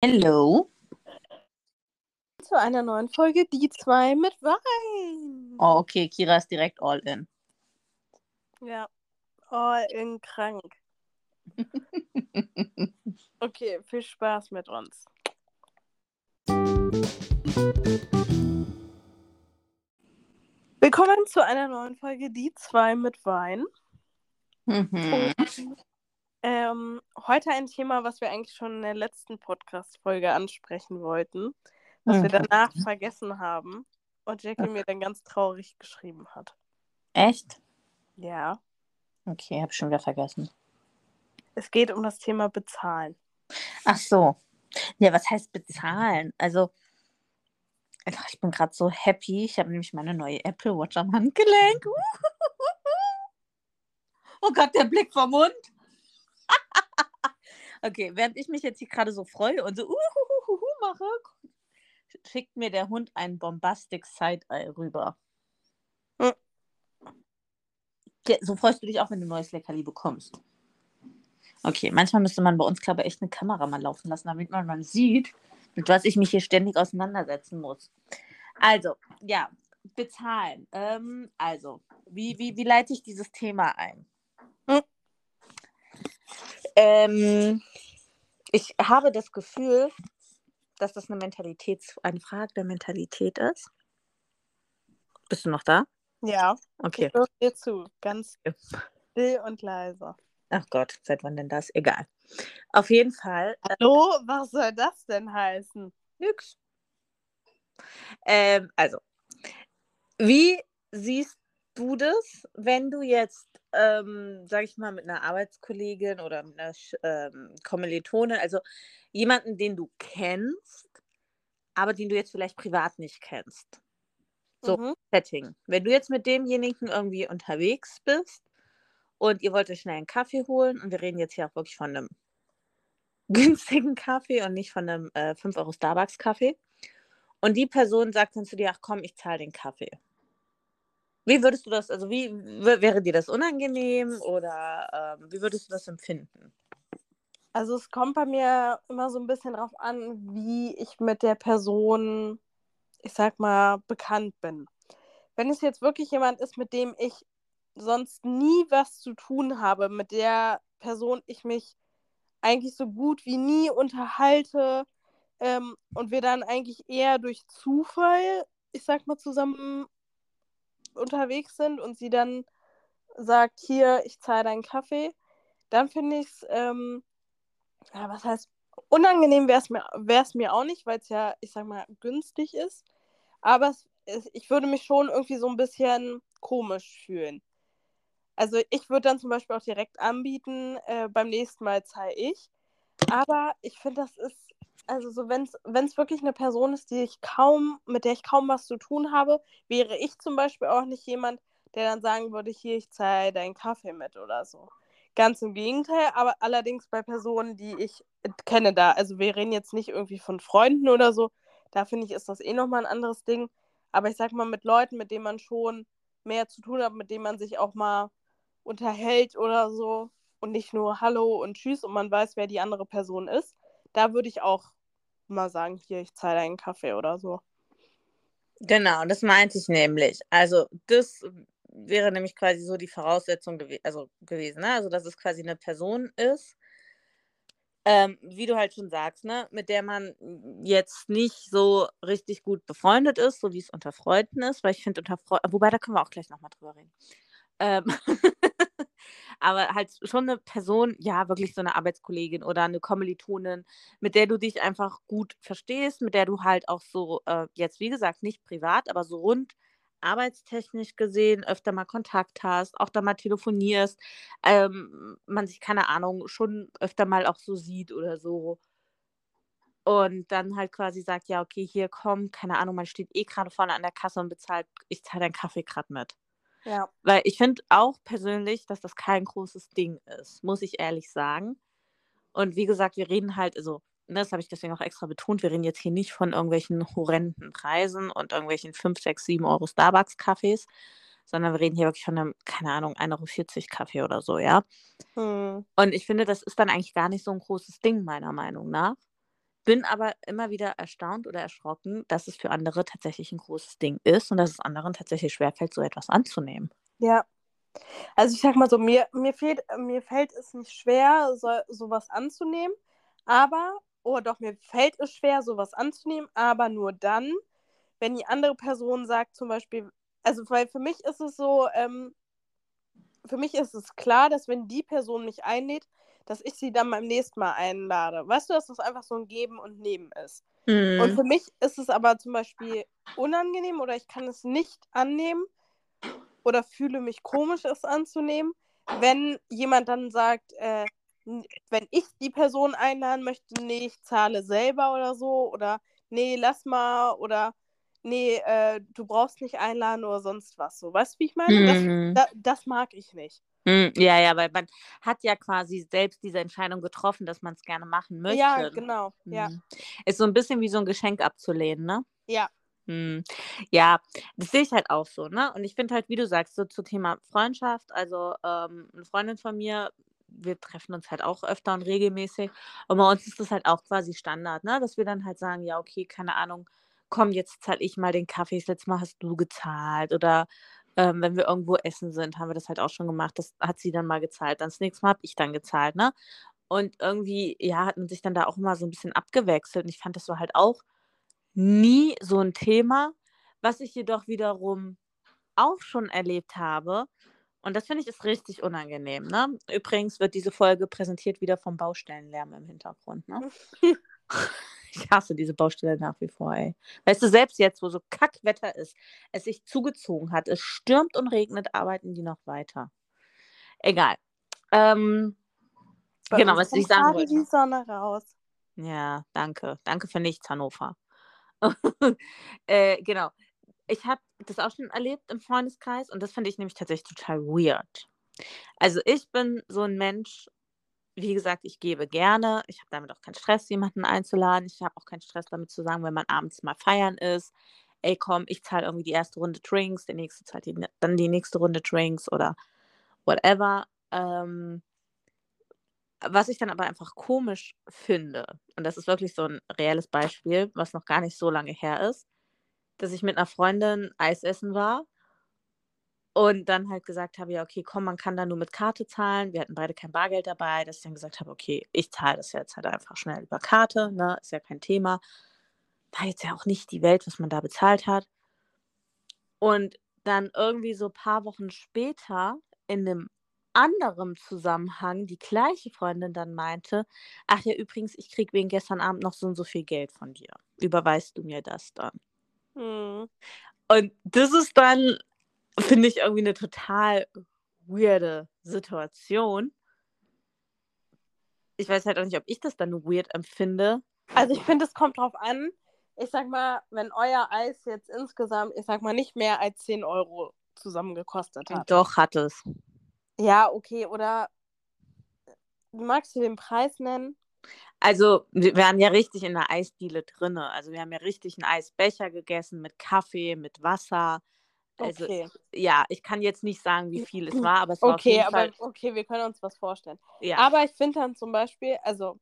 Hello. Zu einer neuen Folge Die zwei mit Wein. Oh, okay, Kira ist direkt all in. Ja, all in krank. Okay, viel Spaß mit uns. Willkommen zu einer neuen Folge Die zwei mit Wein. Mhm. Ähm, heute ein Thema, was wir eigentlich schon in der letzten Podcast-Folge ansprechen wollten, was wir Mhm. danach vergessen haben und Jackie mir dann ganz traurig geschrieben hat. Echt? Ja, Okay, hab schon wieder vergessen. es geht um das Thema Bezahlen. Ach so. Ja, was heißt bezahlen? Also, ach, ich bin gerade so happy. Ich habe nämlich meine neue Apple Watch am Handgelenk. Oh Gott, der Blick vom Mund. Okay, während ich mich jetzt hier gerade so freue und so uhuhuhu mache, schickt mir der Hund ein Bombastic Side-Eye rüber. Hm. Ja, So freust du dich auch, wenn du ein neues Leckerli bekommst. Okay, manchmal müsste man bei uns, glaube ich, echt eine Kamera mal laufen lassen, damit man mal sieht, mit was ich mich hier ständig auseinandersetzen muss. Also, ja, bezahlen. Ähm, also, wie, wie, wie leite ich dieses Thema ein? Hm. Ähm, ich habe das Gefühl, dass das eine Mentalitäts eine Frage der Mentalität ist. Bist du noch da? Ja, Okay. ich höre dir zu. Ganz still und leise. Ach Gott, seit wann denn das? Egal. Auf jeden Fall. Äh, Hallo, was soll das denn heißen? nix. Ähm, also, wie siehst du das, wenn du jetzt, ähm, sag ich mal, mit einer Arbeitskollegin oder mit einer ähm, Kommilitonin, also jemanden, den du kennst, aber den du jetzt vielleicht privat nicht kennst? So. Mhm. Setting. Wenn du jetzt mit demjenigen irgendwie unterwegs bist und ihr wollt euch schnell einen Kaffee holen und wir reden jetzt hier auch wirklich von einem günstigen Kaffee und nicht von einem äh, 5 Euro Starbucks-Kaffee. Und die Person sagt dann zu dir, ach komm, ich zahle den Kaffee. Wie würdest du das, also wie wäre dir das unangenehm oder ähm, wie würdest du das empfinden? Also es kommt bei mir immer so ein bisschen drauf an, wie ich mit der Person, ich sag mal, bekannt bin. Wenn es jetzt wirklich jemand ist, mit dem ich sonst nie was zu tun habe, mit der Person ich mich eigentlich so gut wie nie unterhalte ähm, und wir dann eigentlich eher durch Zufall, ich sag mal, zusammen unterwegs sind und sie dann sagt, hier, ich zahle deinen Kaffee, dann finde ich es, ähm, ja, was heißt, unangenehm wäre es mir, mir auch nicht, weil es ja, ich sag mal, günstig ist. Aber es, ich würde mich schon irgendwie so ein bisschen komisch fühlen. Also ich würde dann zum Beispiel auch direkt anbieten, äh, beim nächsten Mal zahle ich. Aber ich finde, das ist, also so, wenn es wirklich eine Person ist, die ich kaum, mit der ich kaum was zu tun habe, wäre ich zum Beispiel auch nicht jemand, der dann sagen würde, hier, ich zahle deinen Kaffee mit oder so. Ganz im Gegenteil, aber allerdings bei Personen, die ich kenne da. Also wir reden jetzt nicht irgendwie von Freunden oder so. Da finde ich, ist das eh nochmal ein anderes Ding. Aber ich sag mal, mit Leuten, mit denen man schon mehr zu tun hat, mit denen man sich auch mal unterhält oder so und nicht nur Hallo und Tschüss und man weiß, wer die andere Person ist, da würde ich auch mal sagen, hier, ich zahle einen Kaffee oder so. Genau, das meinte ich nämlich. Also das wäre nämlich quasi so die Voraussetzung gew also gewesen, ne? Also dass es quasi eine Person ist, ähm, wie du halt schon sagst, ne, mit der man jetzt nicht so richtig gut befreundet ist, so wie es unter Freunden ist, weil ich finde unter Freunden, wobei da können wir auch gleich nochmal drüber reden. Ähm, aber halt schon eine Person, ja, wirklich so eine Arbeitskollegin oder eine Kommilitonin, mit der du dich einfach gut verstehst, mit der du halt auch so, äh, jetzt wie gesagt, nicht privat, aber so rund arbeitstechnisch gesehen öfter mal Kontakt hast, auch da mal telefonierst, ähm, man sich, keine Ahnung, schon öfter mal auch so sieht oder so. Und dann halt quasi sagt, ja, okay, hier komm, keine Ahnung, man steht eh gerade vorne an der Kasse und bezahlt, ich zahle deinen Kaffee gerade mit. Ja. Weil ich finde auch persönlich, dass das kein großes Ding ist, muss ich ehrlich sagen. Und wie gesagt, wir reden halt, also, ne, das habe ich deswegen auch extra betont, wir reden jetzt hier nicht von irgendwelchen horrenden Preisen und irgendwelchen 5, 6, 7 Euro Starbucks-Kaffees, sondern wir reden hier wirklich von einem, keine Ahnung, 1,40 Euro Kaffee oder so, ja. Hm. Und ich finde, das ist dann eigentlich gar nicht so ein großes Ding, meiner Meinung nach. Bin aber immer wieder erstaunt oder erschrocken, dass es für andere tatsächlich ein großes Ding ist und dass es anderen tatsächlich schwerfällt, so etwas anzunehmen. Ja. Also ich sag mal so, mir, mir, fehlt, mir fällt es nicht schwer, so, sowas anzunehmen, aber, oh doch, mir fällt es schwer, sowas anzunehmen, aber nur dann, wenn die andere Person sagt zum Beispiel, also weil für mich ist es so, ähm, für mich ist es klar, dass wenn die Person mich einlädt, dass ich sie dann beim nächsten Mal einlade. Weißt du, dass das einfach so ein Geben und Nehmen ist. Mhm. Und für mich ist es aber zum Beispiel unangenehm oder ich kann es nicht annehmen oder fühle mich komisch, es anzunehmen, wenn jemand dann sagt, äh, wenn ich die Person einladen möchte, nee, ich zahle selber oder so oder nee, lass mal oder nee, äh, du brauchst nicht einladen oder sonst was. So, weißt du, wie ich meine? Mhm. Das, da, das mag ich nicht. Mhm, ja, ja, weil man hat ja quasi selbst diese Entscheidung getroffen, dass man es gerne machen möchte. Ja, genau. Mhm. Ja. Ist so ein bisschen wie so ein Geschenk abzulehnen, ne? Ja. Mhm. Ja, das sehe ich halt auch so, ne? Und ich finde halt, wie du sagst, so zu Thema Freundschaft, also ähm, eine Freundin von mir, wir treffen uns halt auch öfter und regelmäßig. Und bei uns ist das halt auch quasi Standard, ne? Dass wir dann halt sagen, ja, okay, keine Ahnung, komm, jetzt zahle ich mal den Kaffee, das letzte Mal hast du gezahlt. Oder ähm, wenn wir irgendwo essen sind, haben wir das halt auch schon gemacht. Das hat sie dann mal gezahlt. Dann das nächste Mal habe ich dann gezahlt, ne? Und irgendwie, ja, hat man sich dann da auch immer so ein bisschen abgewechselt. Und ich fand, das war halt auch nie so ein Thema, was ich jedoch wiederum auch schon erlebt habe. Und das finde ich ist richtig unangenehm. Ne? Übrigens wird diese Folge präsentiert wieder vom Baustellenlärm im Hintergrund. Ne? Ich hasse diese Baustelle nach wie vor, ey. Weißt du, selbst jetzt, wo so Kackwetter ist, es sich zugezogen hat, es stürmt und regnet, arbeiten die noch weiter. Egal. Ähm, genau, was ich sagen wollte. die Sonne raus. Ja, danke. Danke für nichts, Hannover. äh, genau. Ich habe das auch schon erlebt im Freundeskreis und das finde ich nämlich tatsächlich total weird. Also ich bin so ein Mensch, wie gesagt, ich gebe gerne. Ich habe damit auch keinen Stress, jemanden einzuladen. Ich habe auch keinen Stress damit zu sagen, wenn man abends mal feiern ist, ey komm, ich zahle irgendwie die erste Runde Drinks, der nächste zahlt die, dann die nächste Runde Drinks oder whatever. Ähm, was ich dann aber einfach komisch finde, und das ist wirklich so ein reelles Beispiel, was noch gar nicht so lange her ist, dass ich mit einer Freundin Eis essen war und dann halt gesagt habe, ja, okay, komm, man kann da nur mit Karte zahlen. Wir hatten beide kein Bargeld dabei, dass ich dann gesagt habe, okay, ich zahle das jetzt halt einfach schnell über Karte, ne? Ist ja kein Thema. War jetzt ja auch nicht die Welt, was man da bezahlt hat. Und dann irgendwie so ein paar Wochen später in einem anderen Zusammenhang die gleiche Freundin dann meinte, ach ja, übrigens, ich kriege wegen gestern Abend noch so und so viel Geld von dir. Überweist du mir das dann? Hm. Und das ist dann finde ich irgendwie eine total weirde Situation. Ich weiß halt auch nicht, ob ich das dann weird empfinde. Also ich finde, es kommt drauf an. Ich sag mal, wenn euer Eis jetzt insgesamt, ich sag mal, nicht mehr als 10 Euro zusammen gekostet hat. Doch, hat es. Ja, okay. Oder magst du den Preis nennen? Also, wir waren ja richtig in der Eisdiele drin. Also, wir haben ja richtig einen Eisbecher gegessen mit Kaffee, mit Wasser. Also, okay. ja, ich kann jetzt nicht sagen, wie viel es war, aber es war okay, auf jeden aber Fall... okay, wir können uns was vorstellen. Ja. Aber ich finde dann zum Beispiel, also,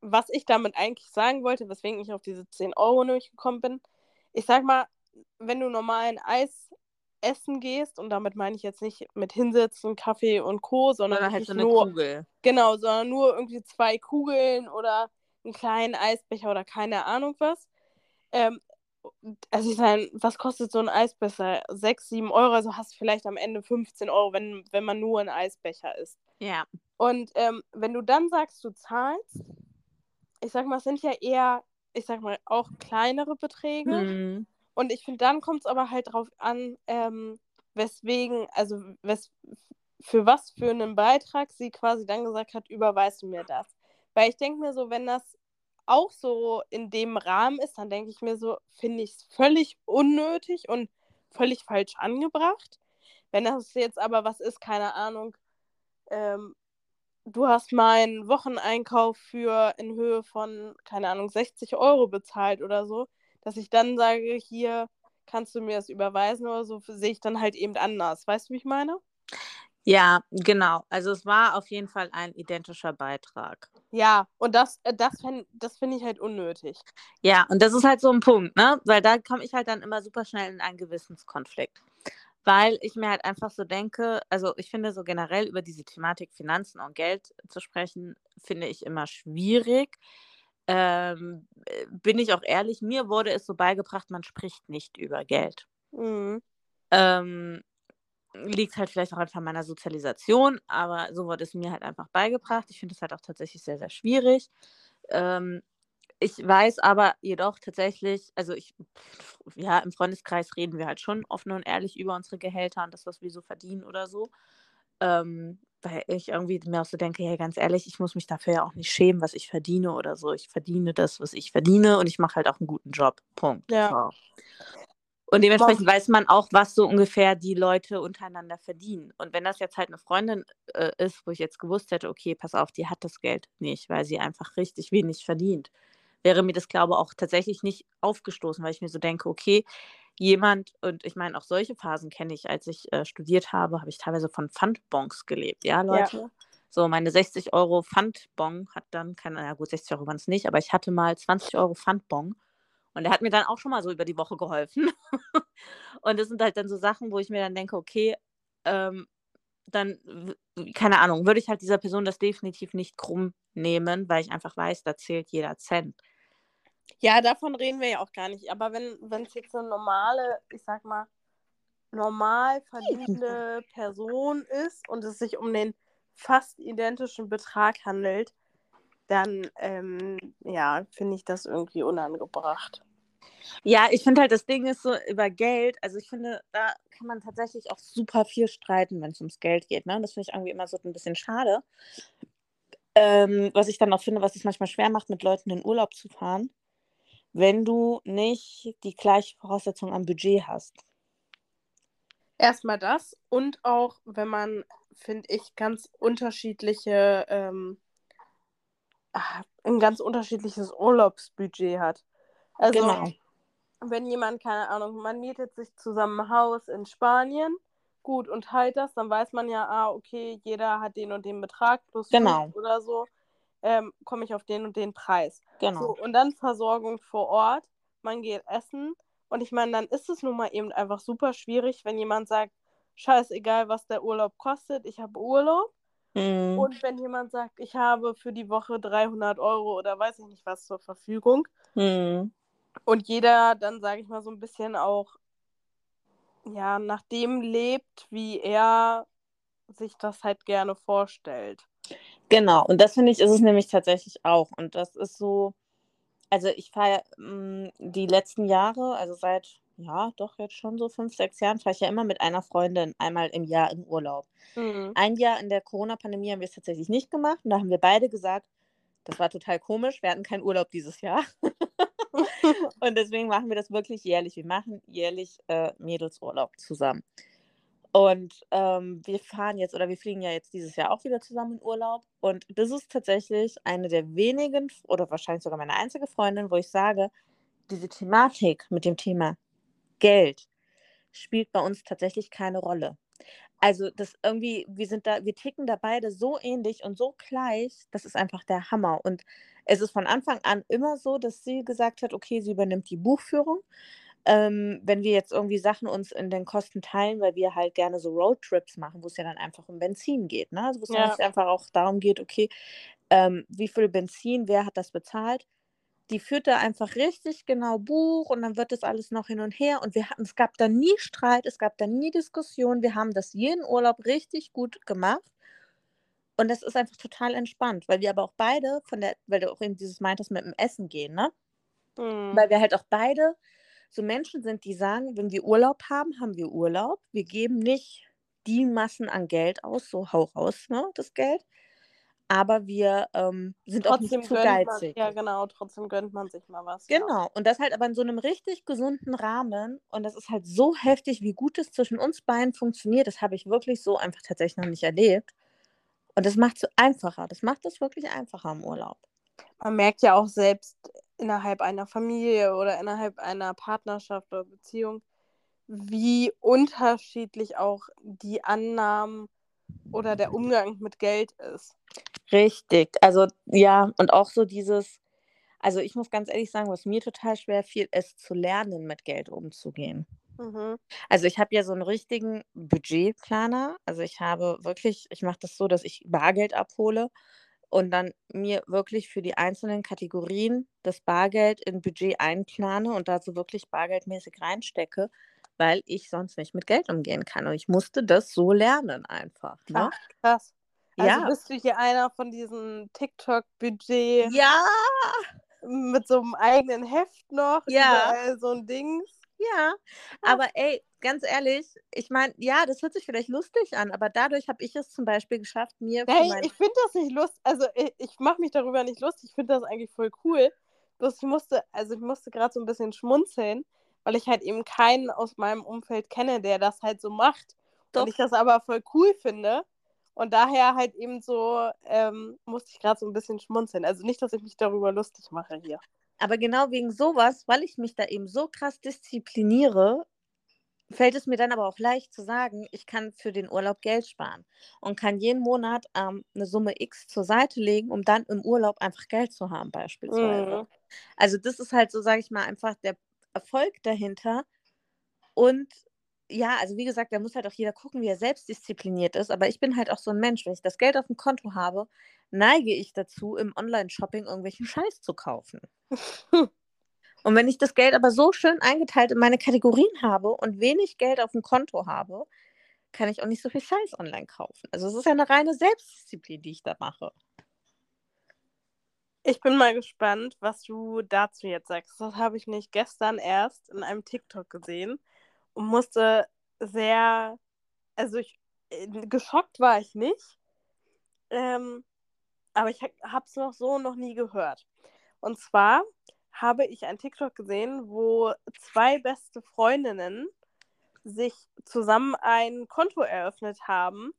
was ich damit eigentlich sagen wollte, weswegen ich auf diese 10 Euro nämlich gekommen bin, ich sag mal, wenn du normalen Eis essen gehst, und damit meine ich jetzt nicht mit Hinsitzen, Kaffee und Co., sondern, sondern halt so eine nur, Kugel. Genau, sondern nur irgendwie zwei Kugeln oder einen kleinen Eisbecher oder keine Ahnung was. Ähm, also ich meine, was kostet so ein Eisbecher? 6, 7 Euro, also hast du vielleicht am Ende 15 Euro, wenn, wenn man nur ein Eisbecher isst. Ja. Und ähm, wenn du dann sagst, du zahlst, ich sag mal, es sind ja eher, ich sag mal, auch kleinere Beträge. Mhm. Und ich finde, dann kommt es aber halt drauf an, ähm, weswegen, also wes für was für einen Beitrag sie quasi dann gesagt hat, überweist du mir das. Weil ich denke mir so, wenn das auch so in dem Rahmen ist, dann denke ich mir so, finde ich es völlig unnötig und völlig falsch angebracht. Wenn das jetzt aber was ist, keine Ahnung, ähm, du hast meinen Wocheneinkauf für in Höhe von, keine Ahnung, 60 Euro bezahlt oder so, dass ich dann sage, hier kannst du mir das überweisen oder so, sehe ich dann halt eben anders. Weißt du, wie ich meine? Ja, genau. Also es war auf jeden Fall ein identischer Beitrag. Ja, und das, äh, das, fänd- das finde ich halt unnötig. Ja, und das ist halt so ein Punkt, ne? Weil da komme ich halt dann immer super schnell in einen Gewissenskonflikt. Weil ich mir halt einfach so denke, also ich finde so generell über diese Thematik Finanzen und Geld zu sprechen, finde ich immer schwierig. Ähm, äh, bin ich auch ehrlich, mir wurde es so beigebracht, man spricht nicht über Geld. Mhm. Ähm, liegt halt vielleicht auch einfach an meiner Sozialisation, aber so wurde es mir halt einfach beigebracht. Ich finde es halt auch tatsächlich sehr, sehr schwierig. Ähm, ich weiß aber jedoch tatsächlich, also ich, ja, im Freundeskreis reden wir halt schon offen und ehrlich über unsere Gehälter und das, was wir so verdienen oder so. Ähm, weil ich irgendwie mir auch so denke, hey, ganz ehrlich, ich muss mich dafür ja auch nicht schämen, was ich verdiene oder so. Ich verdiene das, was ich verdiene und ich mache halt auch einen guten Job. Punkt. Ja. So. Und dementsprechend weiß man auch, was so ungefähr die Leute untereinander verdienen. Und wenn das jetzt halt eine Freundin äh, ist, wo ich jetzt gewusst hätte, okay, pass auf, die hat das Geld nicht, weil sie einfach richtig wenig verdient, wäre mir das, glaube ich, auch tatsächlich nicht aufgestoßen, weil ich mir so denke, okay, jemand, und ich meine, auch solche Phasen kenne ich, als ich äh, studiert habe, habe ich teilweise von Pfandbons gelebt, ja, Leute? So, meine 60 Euro Pfandbon hat dann, keine, ja gut, 60 Euro waren es nicht, aber ich hatte mal 20 Euro Pfandbon und der hat mir dann auch schon mal so über die Woche geholfen. und das sind halt dann so Sachen, wo ich mir dann denke, okay, ähm, dann, keine Ahnung, würde ich halt dieser Person das definitiv nicht krumm nehmen, weil ich einfach weiß, da zählt jeder Cent. Ja, davon reden wir ja auch gar nicht. Aber wenn wenn es jetzt eine normale, ich sag mal, normal verdienende Person ist und es sich um den fast identischen Betrag handelt, dann ähm, ja, finde ich das irgendwie unangebracht. Ja, ich finde halt, das Ding ist so über Geld, also ich finde, da kann man tatsächlich auch super viel streiten, wenn es ums Geld geht. Ne? Das finde ich irgendwie immer so ein bisschen schade. Ähm, was ich dann auch finde, was es manchmal schwer macht, mit Leuten in Urlaub zu fahren, wenn du nicht die gleiche Voraussetzung am Budget hast. Erstmal das und auch, wenn man, finde ich, ganz unterschiedliche, ähm, ein ganz unterschiedliches Urlaubsbudget hat. Also, Genau. wenn jemand, keine Ahnung, man mietet sich zusammen ein Haus in Spanien, gut, und teilt das, dann weiß man ja, ah, okay, jeder hat den und den Betrag plus Genau. oder so, ähm, komme ich auf den und den Preis. Genau. So, und dann Versorgung vor Ort, man geht essen und ich meine, dann ist es nun mal eben einfach super schwierig, wenn jemand sagt, scheißegal, was der Urlaub kostet, ich habe Urlaub. Mhm. Und wenn jemand sagt, ich habe für die Woche 300 Euro oder weiß ich nicht was zur Verfügung Mhm. und jeder dann, sage ich mal, so ein bisschen auch ja, nach dem lebt, wie er sich das halt gerne vorstellt. Genau, und das finde ich, ist es nämlich tatsächlich auch. Und das ist so, also ich fahre mh, die letzten Jahre, also seit, ja, doch jetzt schon so fünf, sechs Jahren, fahre ich ja immer mit einer Freundin einmal im Jahr in Urlaub. Mhm. Ein Jahr in der Corona-Pandemie haben wir es tatsächlich nicht gemacht. Und da haben wir beide gesagt, das war total komisch, wir hatten keinen Urlaub dieses Jahr. und deswegen machen wir das wirklich jährlich. Wir machen jährlich äh, Mädelsurlaub zusammen. Und ähm, wir fahren jetzt oder wir fliegen ja jetzt dieses Jahr auch wieder zusammen in Urlaub. Und das ist tatsächlich eine der wenigen oder wahrscheinlich sogar meine einzige Freundin, wo ich sage, diese Thematik mit dem Thema Geld spielt bei uns tatsächlich keine Rolle. Also das irgendwie, wir sind da, wir ticken da beide so ähnlich und so gleich, das ist einfach der Hammer. Und es ist von Anfang an immer so, dass sie gesagt hat, okay, sie übernimmt die Buchführung. Ähm, wenn wir jetzt irgendwie Sachen uns in den Kosten teilen, weil wir halt gerne so Roadtrips machen, wo es ja dann einfach um Benzin geht, ne? Also wo es Ja. einfach auch darum geht, okay, ähm, wie viel Benzin, wer hat das bezahlt? Die führt da einfach richtig genau Buch und dann wird das alles noch hin und her und wir hatten, es gab da nie Streit, es gab da nie Diskussion, wir haben das jeden Urlaub richtig gut gemacht und das ist einfach total entspannt, weil wir aber auch beide von der, weil du auch eben dieses meintest mit dem Essen gehen, ne? Mhm. Weil wir halt auch beide so Menschen sind, die sagen, wenn wir Urlaub haben, haben wir Urlaub. Wir geben nicht die Massen an Geld aus, so hau raus, ne, das Geld. Aber wir ähm, sind auch Trotzdem nicht zu gönnt man, geizig. ja genau, trotzdem gönnt man sich mal was. Ja. Genau. Und das halt aber in so einem richtig gesunden Rahmen. Und das ist halt so heftig, wie gut es zwischen uns beiden funktioniert. Das habe ich wirklich so einfach tatsächlich noch nicht erlebt. Und das macht es einfacher. Das macht es wirklich einfacher im Urlaub. Man merkt ja auch selbst innerhalb einer Familie oder innerhalb einer Partnerschaft oder Beziehung, wie unterschiedlich auch die Annahmen oder der Umgang mit Geld ist. Richtig. Also ja, und auch so dieses, also ich muss ganz ehrlich sagen, was mir total schwer fiel, ist zu lernen, mit Geld umzugehen. Mhm. Also ich habe ja so einen richtigen Budgetplaner. Also ich habe wirklich, ich mache das so, dass ich Bargeld abhole und dann mir wirklich für die einzelnen Kategorien das Bargeld in Budget einplane und da so wirklich bargeldmäßig reinstecke, weil ich sonst nicht mit Geld umgehen kann. Und ich musste das so lernen einfach. Ne? Ach, krass. Also Ja. bist du hier einer von diesen TikTok-Budget Ja, mit so einem eigenen Heft noch? Ja. So ein Ding. ja. Aber ey, ganz ehrlich, ich meine, ja, das hört sich vielleicht lustig an, aber dadurch habe ich es zum Beispiel geschafft, mir Hey, ich finde das nicht lustig. Also ich, ich mache mich darüber nicht lustig. Ich finde das eigentlich voll cool. Bloß ich musste, also ich musste gerade so ein bisschen schmunzeln, weil ich halt eben keinen aus meinem Umfeld kenne, der das halt so macht. Doch. Und ich das aber voll cool finde. Und daher halt eben so ähm, musste ich gerade so ein bisschen schmunzeln. Also nicht, dass ich mich darüber lustig mache hier. Aber genau wegen sowas, weil ich mich da eben so krass diszipliniere, fällt es mir dann aber auch leicht zu sagen, ich kann für den Urlaub Geld sparen und kann jeden Monat ähm, eine Summe X zur Seite legen, um dann im Urlaub einfach Geld zu haben, beispielsweise. Mhm. Also das ist halt so, sage ich mal, einfach der Erfolg dahinter. Und ja, also wie gesagt, da muss halt auch jeder gucken, wie er selbst diszipliniert ist. Aber ich bin halt auch so ein Mensch, wenn ich das Geld auf dem Konto habe, neige ich dazu, im Online-Shopping irgendwelchen Scheiß zu kaufen. Und wenn ich das Geld aber so schön eingeteilt in meine Kategorien habe und wenig Geld auf dem Konto habe, kann ich auch nicht so viel Scheiß online kaufen. Also es ist ja eine reine Selbstdisziplin, die ich da mache. Ich bin mal gespannt, was du dazu jetzt sagst. Das habe ich nicht gestern erst in einem TikTok gesehen und musste sehr, also ich, äh, geschockt war ich nicht, ähm, aber ich habe es noch so noch nie gehört. Und zwar habe ich ein TikTok gesehen, wo zwei beste Freundinnen sich zusammen ein Konto eröffnet haben,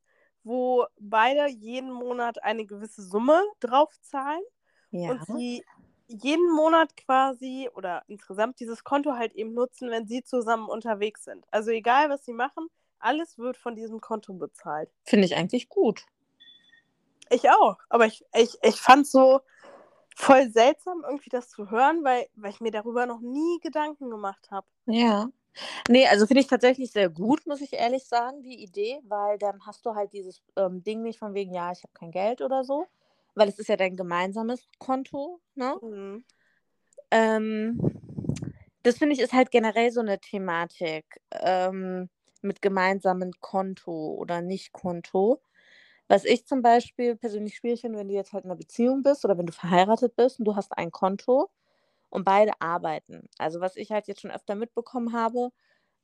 wo beide jeden Monat eine gewisse Summe draufzahlen Ja. und sie jeden Monat quasi oder insgesamt dieses Konto halt eben nutzen, wenn sie zusammen unterwegs sind. Also egal, was sie machen, alles wird von diesem Konto bezahlt. Finde ich eigentlich gut. Ich auch, aber ich, ich, ich fand so voll seltsam, irgendwie das zu hören, weil, weil ich mir darüber noch nie Gedanken gemacht habe. Ja. Nee, also finde ich tatsächlich sehr gut, muss ich ehrlich sagen, die Idee, weil dann hast du halt dieses ähm, Ding nicht von wegen, ja, ich habe kein Geld oder so, weil es ist ja dein gemeinsames Konto, ne? Mhm. Ähm, das finde ich ist halt generell so eine Thematik ähm, mit gemeinsamen Konto oder nicht Konto. Was ich zum Beispiel persönlich schwierig finde, wenn du jetzt halt in einer Beziehung bist oder wenn du verheiratet bist und du hast ein Konto und beide arbeiten. Also was ich halt jetzt schon öfter mitbekommen habe,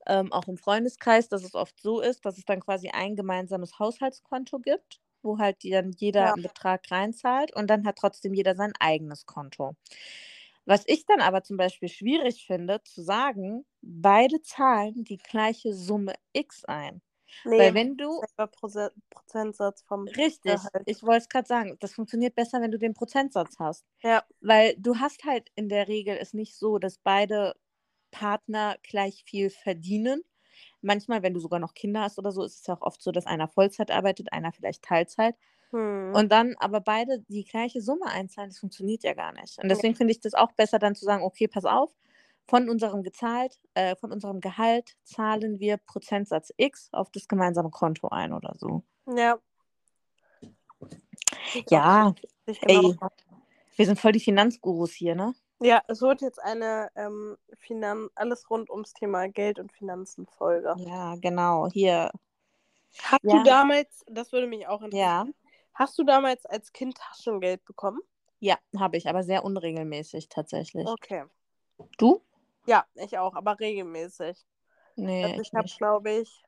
ähm, auch im Freundeskreis, dass es oft so ist, dass es dann quasi ein gemeinsames Haushaltskonto gibt, wo halt dann jeder Ja. einen Betrag reinzahlt und dann hat trotzdem jeder sein eigenes Konto. Was ich dann aber zum Beispiel schwierig finde, zu sagen, beide zahlen die gleiche Summe X ein. Nee, Weil wenn du, Proze- Prozentsatz vom richtig, Gehalt. ich wollte es gerade sagen, das funktioniert besser, wenn du den Prozentsatz hast. Ja. Weil du hast halt in der Regel es nicht so, dass beide Partner gleich viel verdienen. Manchmal, wenn du sogar noch Kinder hast oder so, ist es ja auch oft so, dass einer Vollzeit arbeitet, einer vielleicht Teilzeit. Hm. Und dann aber beide die gleiche Summe einzahlen, das funktioniert ja gar nicht. Und deswegen finde ich das auch besser, dann zu sagen, okay, pass auf, von unserem gezahlt, äh, von unserem Gehalt zahlen wir Prozentsatz X auf das gemeinsame Konto ein oder so. ja. Ja, genau. ey. wir sind voll die Finanzgurus hier, ne? Ja, es wird jetzt eine ähm, Finan alles rund ums Thema Geld und Finanzen Folge. Ja, genau, hier. Hast Ja. du damals, das würde mich auch interessieren, Ja, hast du damals als Kind Taschengeld bekommen? ja, habe ich, aber sehr unregelmäßig tatsächlich. Okay. Du? Ja, ich auch, aber regelmäßig. Nee, Also ich habe, glaube ich,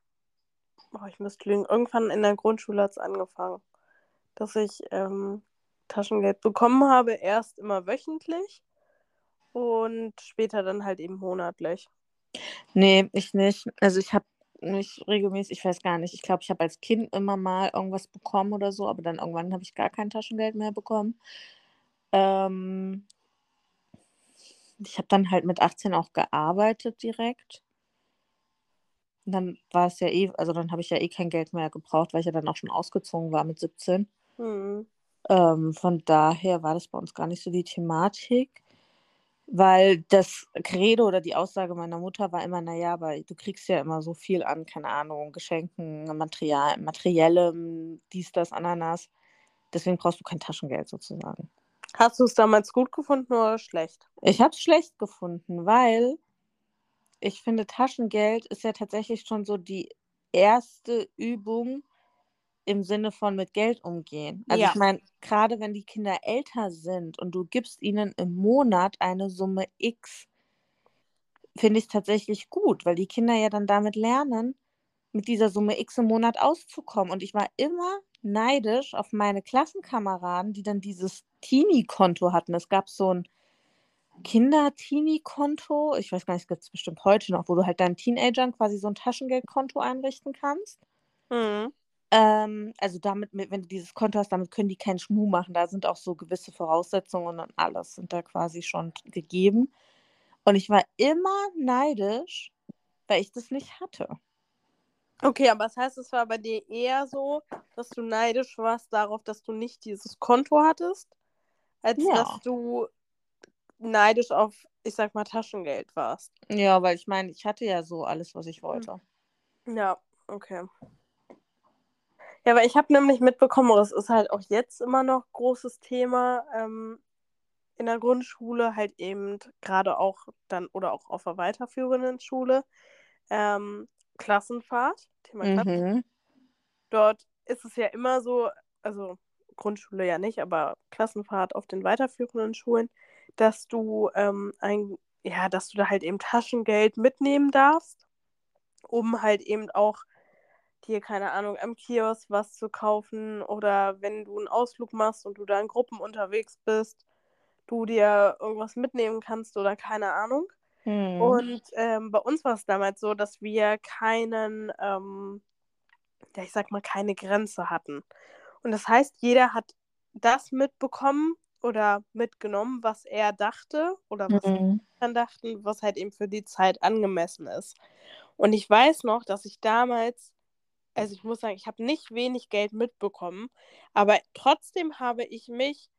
oh, ich müsste lügen, irgendwann in der Grundschule hat es angefangen, dass ich ähm, Taschengeld bekommen habe, erst immer wöchentlich und später dann halt eben monatlich. Nee, ich nicht. Also ich habe nicht regelmäßig, ich weiß gar nicht. Ich glaube, ich habe als Kind immer mal irgendwas bekommen oder so, aber dann irgendwann habe ich gar kein Taschengeld mehr bekommen. Ähm, ich habe dann halt mit 18 auch gearbeitet direkt. dann war es ja eh, also dann habe ich ja eh kein Geld mehr gebraucht, weil ich ja dann auch schon ausgezogen war mit 17. Mhm. Ähm, von daher war das bei uns gar nicht so die Thematik, weil das Credo oder die Aussage meiner Mutter war immer, naja, aber du kriegst ja immer so viel an, keine Ahnung, Geschenken, Material, materiellem, dies, das, Ananas. Deswegen brauchst du kein Taschengeld sozusagen. Hast du es damals gut gefunden oder schlecht? Ich habe es schlecht gefunden, weil ich finde, Taschengeld ist ja tatsächlich schon so die erste Übung im Sinne von mit Geld umgehen. Also Ja. ich meine, gerade wenn die Kinder älter sind und du gibst ihnen im Monat eine Summe X, finde ich es tatsächlich gut, weil die Kinder ja dann damit lernen, mit dieser Summe X im Monat auszukommen. Und ich war immer neidisch auf meine Klassenkameraden, die dann dieses Teenie-Konto hatten. Es gab so ein Kinder-Teenie-Konto, ich weiß gar nicht, gibt es bestimmt heute noch, wo du halt deinen Teenagern quasi so ein Taschengeldkonto einrichten kannst. Mhm. Ähm, also damit, mit- wenn du dieses Konto hast, damit können die keinen Schmuh machen. Da sind auch so gewisse Voraussetzungen und alles sind da quasi schon gegeben. Und ich war immer neidisch, weil ich das nicht hatte. Okay, aber das heißt, es war bei dir eher so, dass du neidisch warst darauf, dass du nicht dieses Konto hattest, als Ja. dass du neidisch auf, ich sag mal, Taschengeld warst. Ja, weil ich meine, ich hatte ja so alles, was ich wollte. Ja, okay. Ja, aber ich habe nämlich mitbekommen, das ist halt auch jetzt immer noch großes Thema ähm, in der Grundschule, halt eben gerade auch dann oder auch auf der weiterführenden Schule, ähm, Klassenfahrt, Thema Klassenfahrt. Mhm. Dort ist es ja immer so, also Grundschule ja nicht, aber Klassenfahrt auf den weiterführenden Schulen, dass du ähm, ein, ja, dass du da halt eben Taschengeld mitnehmen darfst, um halt eben auch dir, keine Ahnung, am Kiosk was zu kaufen oder wenn du einen Ausflug machst und du da in Gruppen unterwegs bist, du dir irgendwas mitnehmen kannst oder keine Ahnung. Mhm. Und ähm, bei uns war es damals so, dass wir keinen, ähm, ja, ich sag mal, keine Grenze hatten. Und das heißt, jeder hat das mitbekommen oder mitgenommen, was er dachte oder was Mhm. dann dachten, was halt eben für die Zeit angemessen ist. Und ich weiß noch, dass ich damals, also ich muss sagen, ich habe nicht wenig Geld mitbekommen, aber trotzdem habe ich mich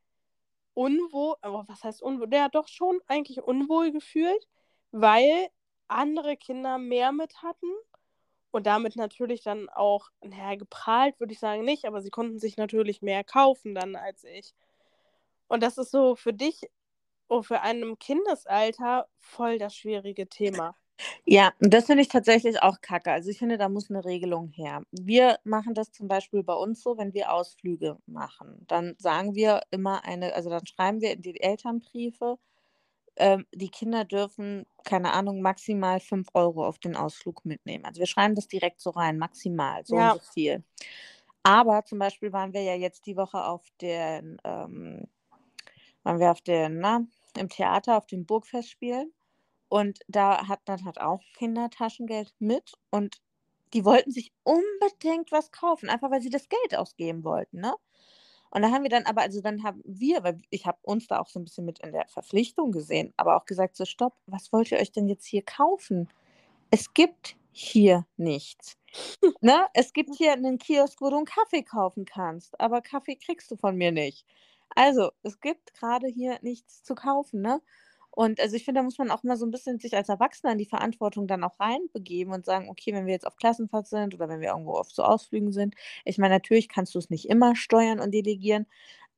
unwohl, aber was heißt unwohl? Ja, doch schon eigentlich unwohl gefühlt, weil andere Kinder mehr mit hatten und damit natürlich dann auch, naja, geprahlt würde ich sagen nicht, aber sie konnten sich natürlich mehr kaufen dann als ich. Und das ist so für dich, oh, für einen Kindesalter voll das schwierige Thema. Ja, und das finde ich tatsächlich auch kacke. Also ich finde, da muss eine Regelung her. Wir machen das zum Beispiel bei uns so, wenn wir Ausflüge machen. Dann sagen wir immer eine, also dann schreiben wir in die Elternbriefe, ähm, die Kinder dürfen, keine Ahnung, maximal 5 Euro auf den Ausflug mitnehmen. Also wir schreiben das direkt so rein, maximal, so Ja. und so viel. Aber zum Beispiel waren wir ja jetzt die Woche auf den, ähm, waren wir auf den, na, im Theater, auf den Burgfestspielen. Und da hat dann halt auch Kinder Taschengeld mit und die wollten sich unbedingt was kaufen, einfach weil sie das Geld ausgeben wollten, ne? Und da haben wir dann aber, also dann haben wir, weil ich habe uns da auch so ein bisschen mit in der Verpflichtung gesehen, aber auch gesagt, so stopp, was wollt ihr euch denn jetzt hier kaufen? Es gibt hier nichts. Ne? Es gibt hier einen Kiosk, wo du einen Kaffee kaufen kannst, aber Kaffee kriegst du von mir nicht. Also, es gibt gerade hier nichts zu kaufen, ne? Und also ich finde, da muss man auch mal so ein bisschen sich als Erwachsener in die Verantwortung dann auch reinbegeben und sagen, okay, wenn wir jetzt auf Klassenfahrt sind oder wenn wir irgendwo auf so Ausflügen sind, ich meine, natürlich kannst du es nicht immer steuern und delegieren,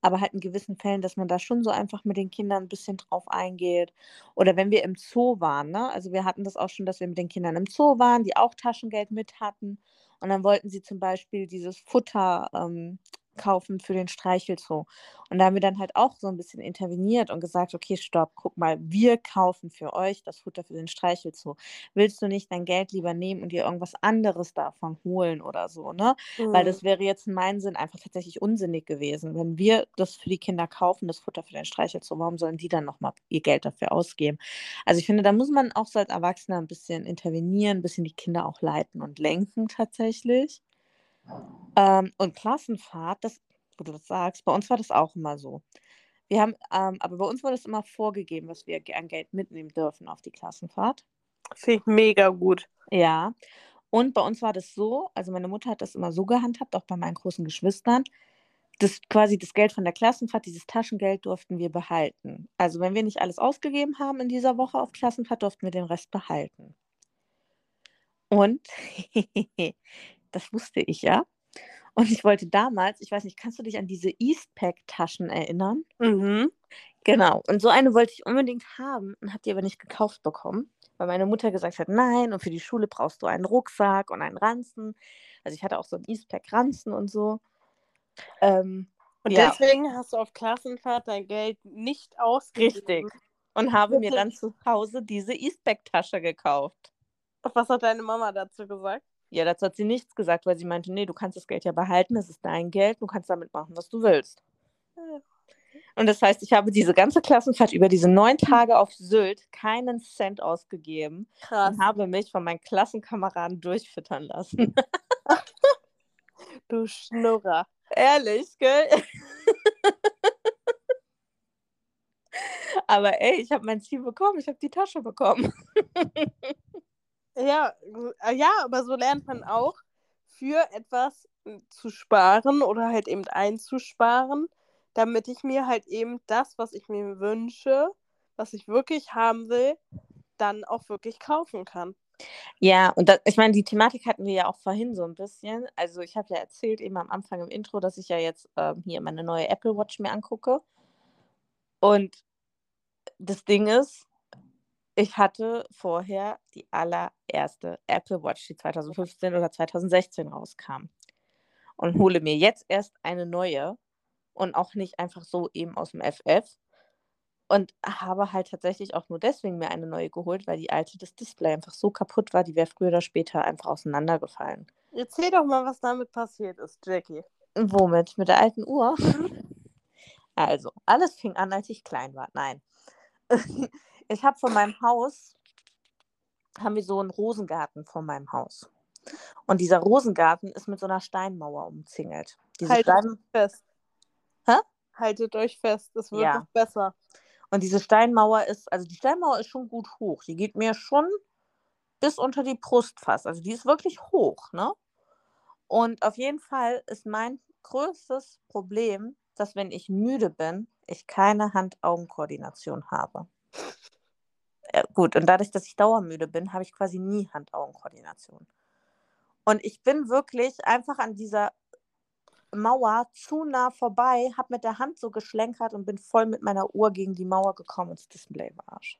aber halt in gewissen Fällen, dass man da schon so einfach mit den Kindern ein bisschen drauf eingeht. Oder wenn wir im Zoo waren, ne? Also wir hatten das auch schon, dass wir mit den Kindern im Zoo waren, die auch Taschengeld mit hatten. Und dann wollten sie zum Beispiel dieses Futter ähm, kaufen für den Streichelzoo. Und da haben wir dann halt auch so ein bisschen interveniert und gesagt, okay, stopp, guck mal, wir kaufen für euch das Futter für den Streichelzoo. Willst du nicht dein Geld lieber nehmen und dir irgendwas anderes davon holen oder so, ne? Weil Mhm. das wäre jetzt in meinem Sinn einfach tatsächlich unsinnig gewesen. Wenn wir das für die Kinder kaufen, das Futter für den Streichelzoo, warum sollen die dann nochmal ihr Geld dafür ausgeben? Also ich finde, da muss man auch so als Erwachsener ein bisschen intervenieren, ein bisschen die Kinder auch leiten und lenken tatsächlich. Ähm, und Klassenfahrt, das, wo du das sagst, bei uns war das auch immer so. Wir haben, ähm, aber bei uns wurde es immer vorgegeben, was wir an Geld mitnehmen dürfen auf die Klassenfahrt. Finde ich mega gut. Ja. Und bei uns war das so, also meine Mutter hat das immer so gehandhabt, auch bei meinen großen Geschwistern, das quasi das Geld von der Klassenfahrt, dieses Taschengeld durften wir behalten. Also wenn wir nicht alles ausgegeben haben in dieser Woche auf Klassenfahrt, durften wir den Rest behalten. Und das wusste ich ja. Und ich wollte damals, ich weiß nicht, kannst du dich an diese Eastpack-Taschen erinnern? Mhm. Genau. Und so eine wollte ich unbedingt haben und habe die aber nicht gekauft bekommen, weil meine Mutter gesagt hat, nein, und für die Schule brauchst du einen Rucksack und einen Ranzen. Also ich hatte auch so einen Eastpack-Ranzen und so. Ähm, Und ja, deswegen hast du auf Klassenfahrt dein Geld nicht ausgegeben. richtig. Und habe mir dann zu Hause diese Eastpack-Tasche gekauft. Und was hat deine Mama dazu gesagt? Ja, dazu hat sie nichts gesagt, weil sie meinte, nee, du kannst das Geld ja behalten, das ist dein Geld, du kannst damit machen, was du willst. Ja. Und das heißt, ich habe diese ganze Klassenfahrt über diese neun Tage auf Sylt keinen Cent ausgegeben Krass. und habe mich von meinen Klassenkameraden durchfüttern lassen. Du Schnurrer. Ehrlich, gell? Aber ey, ich habe mein Ziel bekommen, ich habe die Tasche bekommen. Ja, äh, ja, aber so lernt man auch, für etwas äh, zu sparen oder halt eben einzusparen, damit ich mir halt eben das, was ich mir wünsche, was ich wirklich haben will, dann auch wirklich kaufen kann. Ja, und das, ich meine, die Thematik hatten wir ja auch vorhin so ein bisschen. Also ich habe ja erzählt eben am Anfang im Intro, dass ich ja jetzt ähm, hier meine neue Apple Watch mir angucke. Und das Ding ist, ich hatte vorher die allererste Apple Watch, die 2015 oder 2016 rauskam. Und hole mir jetzt erst eine neue und auch nicht einfach so eben aus dem FF. Und habe halt tatsächlich auch nur deswegen mir eine neue geholt, weil die alte das Display einfach so kaputt war, die wäre früher oder später einfach auseinandergefallen. Erzähl doch mal, was damit passiert ist, Jackie. Womit? Mit der alten Uhr? Also, alles fing an, als ich klein war. Nein. Ich habe von meinem Haus, haben wir so einen Rosengarten vor meinem Haus. Und dieser Rosengarten ist mit so einer Steinmauer umzingelt. Diese Haltet Stein euch fest. Hä? Haltet euch fest, es wird Ja. noch besser. Und diese Steinmauer ist, also die Steinmauer ist schon gut hoch. Die geht mir schon bis unter die Brust fast. Also die ist wirklich hoch, ne? Und auf jeden Fall ist mein größtes Problem, dass wenn ich müde bin, ich keine Hand-Augen-Koordination habe. Äh, gut, und dadurch, dass ich dauermüde bin, habe ich quasi nie Hand-Augen-Koordination. Und ich bin wirklich einfach an dieser Mauer zu nah vorbei, habe mit der Hand so geschlenkert und bin voll mit meiner Uhr gegen die Mauer gekommen und das Display war Arsch.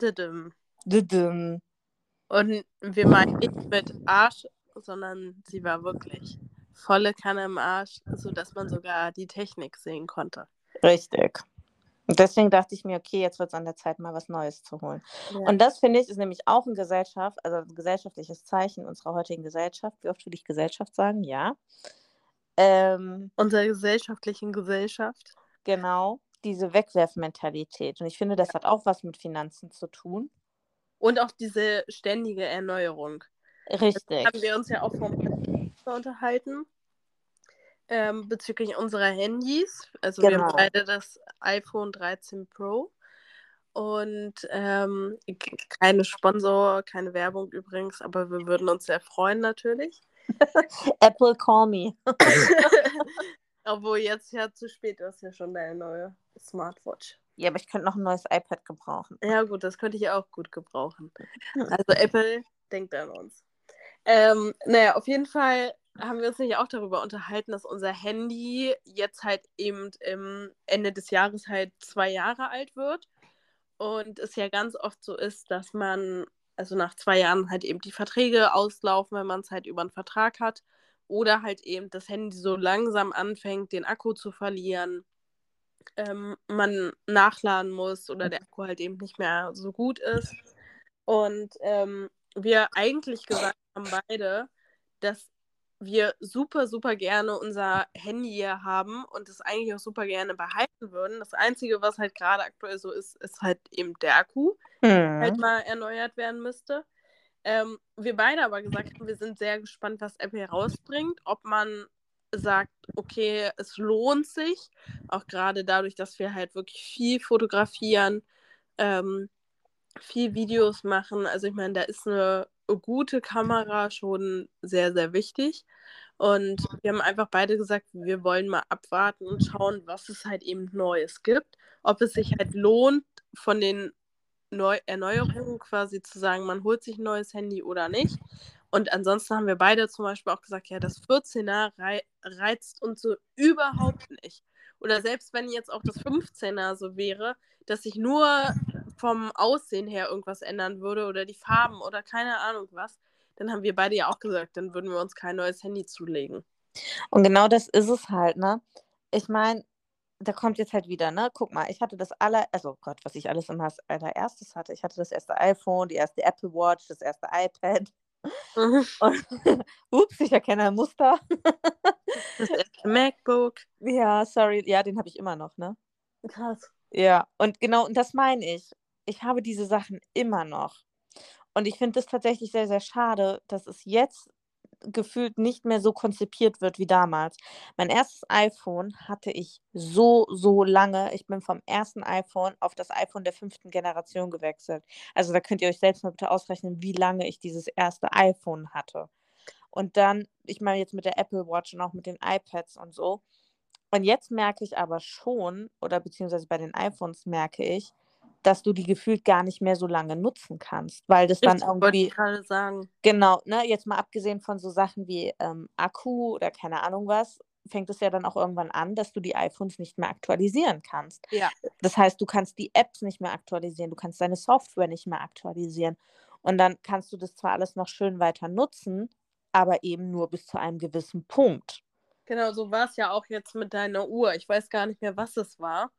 Didim. Düdüm. Und wir meinen nicht mit Arsch, sondern sie war wirklich volle Kanne im Arsch, sodass man sogar die Technik sehen konnte. Richtig. Und deswegen dachte ich mir, okay, jetzt wird es an der Zeit, mal was Neues zu holen. Ja. Und das finde ich ist nämlich auch ein Gesellschaft, also ein gesellschaftliches Zeichen unserer heutigen Gesellschaft. Wie oft will ich Gesellschaft sagen? Ja. Ähm, unserer gesellschaftlichen Gesellschaft. genau, diese Wegwerfmentalität. Und ich finde, das hat auch was mit Finanzen zu tun. Und auch diese ständige Erneuerung. Richtig. Haben wir uns ja auch vor unterhalten. Ähm, bezüglich unserer Handys. Also wir Genau. haben beide das iPhone 13 Pro. Und ähm, keine Sponsor, keine Werbung übrigens, aber wir würden uns sehr freuen natürlich. Apple Call Me. Obwohl jetzt ja zu spät ist, ja schon deine neue Smartwatch. Ja, aber ich könnte noch ein neues iPad gebrauchen. Ja, gut, das könnte ich auch gut gebrauchen. Also Apple denkt an uns. Ähm, naja, auf jeden Fall haben wir uns nämlich auch darüber unterhalten, dass unser Handy jetzt halt eben im Ende des Jahres halt zwei Jahre alt wird. Und es ja ganz oft so ist, dass man, also nach zwei Jahren halt eben die Verträge auslaufen, wenn man es halt über einen Vertrag hat. Oder halt eben das Handy so langsam anfängt, den Akku zu verlieren. Ähm, man nachladen muss oder der Akku halt eben nicht mehr so gut ist. Und ähm, wir eigentlich gesagt haben beide, dass wir super, super gerne unser Handy hier haben und es eigentlich auch super gerne behalten würden. Das Einzige, was halt gerade aktuell so ist, ist halt eben der Akku, halt Hm. mal erneuert werden müsste. Ähm, wir beide aber gesagt haben, wir sind sehr gespannt, was Apple herausbringt, ob man sagt, okay, es lohnt sich, auch gerade dadurch, dass wir halt wirklich viel fotografieren, ähm, viel Videos machen. Also ich meine, da ist eine gute Kamera schon sehr, sehr wichtig. Und wir haben einfach beide gesagt, wir wollen mal abwarten und schauen, was es halt eben Neues gibt. Ob es sich halt lohnt, von den Neu Erneuerungen quasi zu sagen, man holt sich ein neues Handy oder nicht. Und ansonsten haben wir beide zum Beispiel auch gesagt, ja, das 14er rei reizt uns so überhaupt nicht. Oder selbst wenn jetzt auch das 15er so wäre, dass sich nur vom Aussehen her irgendwas ändern würde oder die Farben oder keine Ahnung was, dann haben wir beide ja auch gesagt, dann würden wir uns kein neues Handy zulegen. Und genau das ist es halt, ne? Ich meine, da kommt jetzt halt wieder, ne? Guck mal, ich hatte das aller, also Gott, was ich alles immer als allererstes hatte. Ich hatte das erste iPhone, die erste Apple Watch, das erste iPad. Mhm. Und, ups, ich erkenne ein Muster. das erste MacBook. Ja, sorry, ja, den habe ich immer noch, ne? Krass. Ja, und genau, und das meine ich. Ich habe diese Sachen immer noch. Und ich finde es tatsächlich sehr, sehr schade, dass es jetzt gefühlt nicht mehr so konzipiert wird wie damals. Mein erstes iPhone hatte ich so, so lange. Ich bin vom ersten iPhone auf das iPhone der fünften Generation gewechselt. Also da könnt ihr euch selbst mal bitte ausrechnen, wie lange ich dieses erste iPhone hatte. Und dann, ich meine jetzt mit der Apple Watch und auch mit den iPads und so. Und jetzt merke ich aber schon, oder beziehungsweise bei den iPhones merke ich, dass du die gefühlt gar nicht mehr so lange nutzen kannst, weil das dann irgendwie. Ich gerade sagen. Genau, ne, jetzt mal abgesehen von so Sachen wie ähm, Akku oder keine Ahnung was, fängt es ja dann auch irgendwann an, dass du die iPhones nicht mehr aktualisieren kannst. Ja. Das heißt, du kannst die Apps nicht mehr aktualisieren, du kannst deine Software nicht mehr aktualisieren. Und dann kannst du das zwar alles noch schön weiter nutzen, aber eben nur bis zu einem gewissen Punkt. Genau, so war es ja auch jetzt mit deiner Uhr. Ich weiß gar nicht mehr, was es war.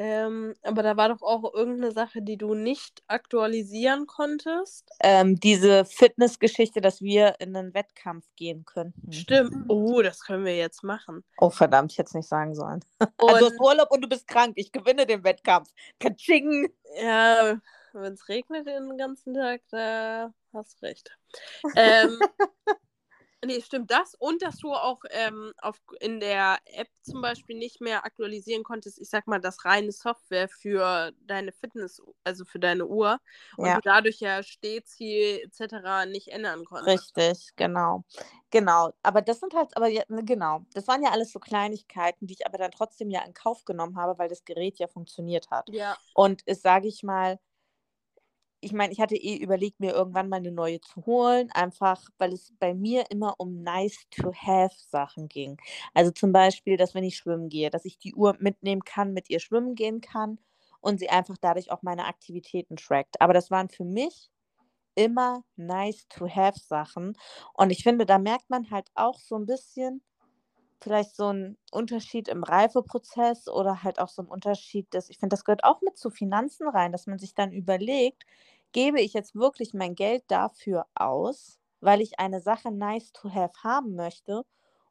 Ähm, aber da war doch auch irgendeine Sache, die du nicht aktualisieren konntest. Ähm, diese Fitnessgeschichte, dass wir in einen Wettkampf gehen könnten. Stimmt. Oh, das können wir jetzt machen. Oh, verdammt, ich hätte es nicht sagen sollen. Und... Also, du hast Urlaub und du bist krank. Ich gewinne den Wettkampf. Katsching! Ja, wenn es regnet den ganzen Tag, da hast recht. ähm, Nee, stimmt das. Und dass du auch ähm, auf, in der App zum Beispiel nicht mehr aktualisieren konntest, ich sag mal, das reine Software für deine Fitness, also für deine Uhr. Und ja. du dadurch ja Stehziel etc. nicht ändern konntest. Richtig, genau. Genau. Aber das sind halt, aber ja, ne, genau, das waren ja alles so Kleinigkeiten, die ich aber dann trotzdem ja in Kauf genommen habe, weil das Gerät ja funktioniert hat. Ja. Und es sage ich mal, ich meine, ich hatte eh überlegt, mir irgendwann mal eine neue zu holen, einfach weil es bei mir immer um nice-to-have-Sachen ging. Also zum Beispiel, dass wenn ich schwimmen gehe, dass ich die Uhr mitnehmen kann, mit ihr schwimmen gehen kann und sie einfach dadurch auch meine Aktivitäten trackt. Aber das waren für mich immer nice-to-have-Sachen. Und ich finde, da merkt man halt auch so ein bisschen vielleicht so ein Unterschied im Reifeprozess oder halt auch so ein Unterschied, dass ich finde, das gehört auch mit zu Finanzen rein, dass man sich dann überlegt, gebe ich jetzt wirklich mein Geld dafür aus, weil ich eine Sache nice to have haben möchte?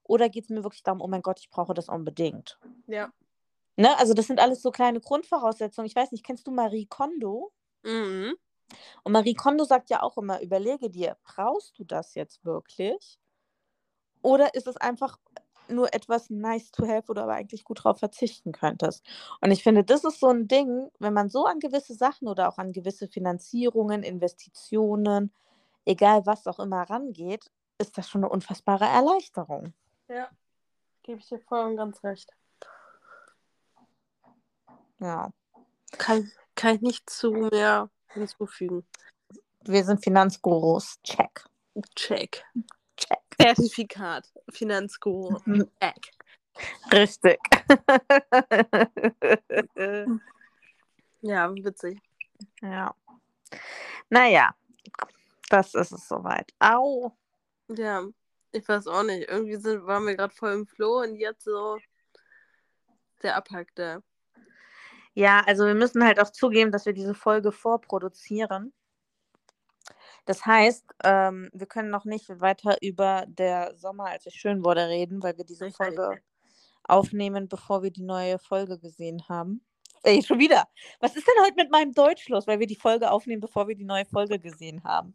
Oder geht es mir wirklich darum, oh mein Gott, ich brauche das unbedingt? Ja. Ne? Also das sind alles so kleine Grundvoraussetzungen. Ich weiß nicht, kennst du Marie Kondo? Mhm. Und Marie Kondo sagt ja auch immer, überlege dir, brauchst du das jetzt wirklich? Oder ist es einfach nur etwas nice to have, du aber eigentlich gut drauf verzichten könntest. Und ich finde, das ist so ein Ding, wenn man so an gewisse Sachen oder auch an gewisse Finanzierungen, Investitionen, egal was auch immer rangeht, ist das schon eine unfassbare Erleichterung. Ja, gebe ich dir voll und ganz recht. Ja. Kann, kann ich nicht zu mehr hinzufügen. Wir sind Finanzgurus. Check. Check. Zertifikat. Finanzguru. Mhm. Check. Richtig. ja, witzig. Ja. Naja, das ist es soweit. Au. Ja, ich weiß auch nicht. Irgendwie sind, waren wir gerade voll im Flow und jetzt so der Abhackte. Ja, also wir müssen halt auch zugeben, dass wir diese Folge vorproduzieren. Das heißt, ähm, wir können noch nicht weiter über der Sommer, als es schön wurde, reden, weil wir diese Folge aufnehmen, bevor wir die neue Folge gesehen haben. Ey, schon wieder. Was ist denn heute mit meinem Deutsch los, weil wir die Folge aufnehmen, bevor wir die neue Folge gesehen haben?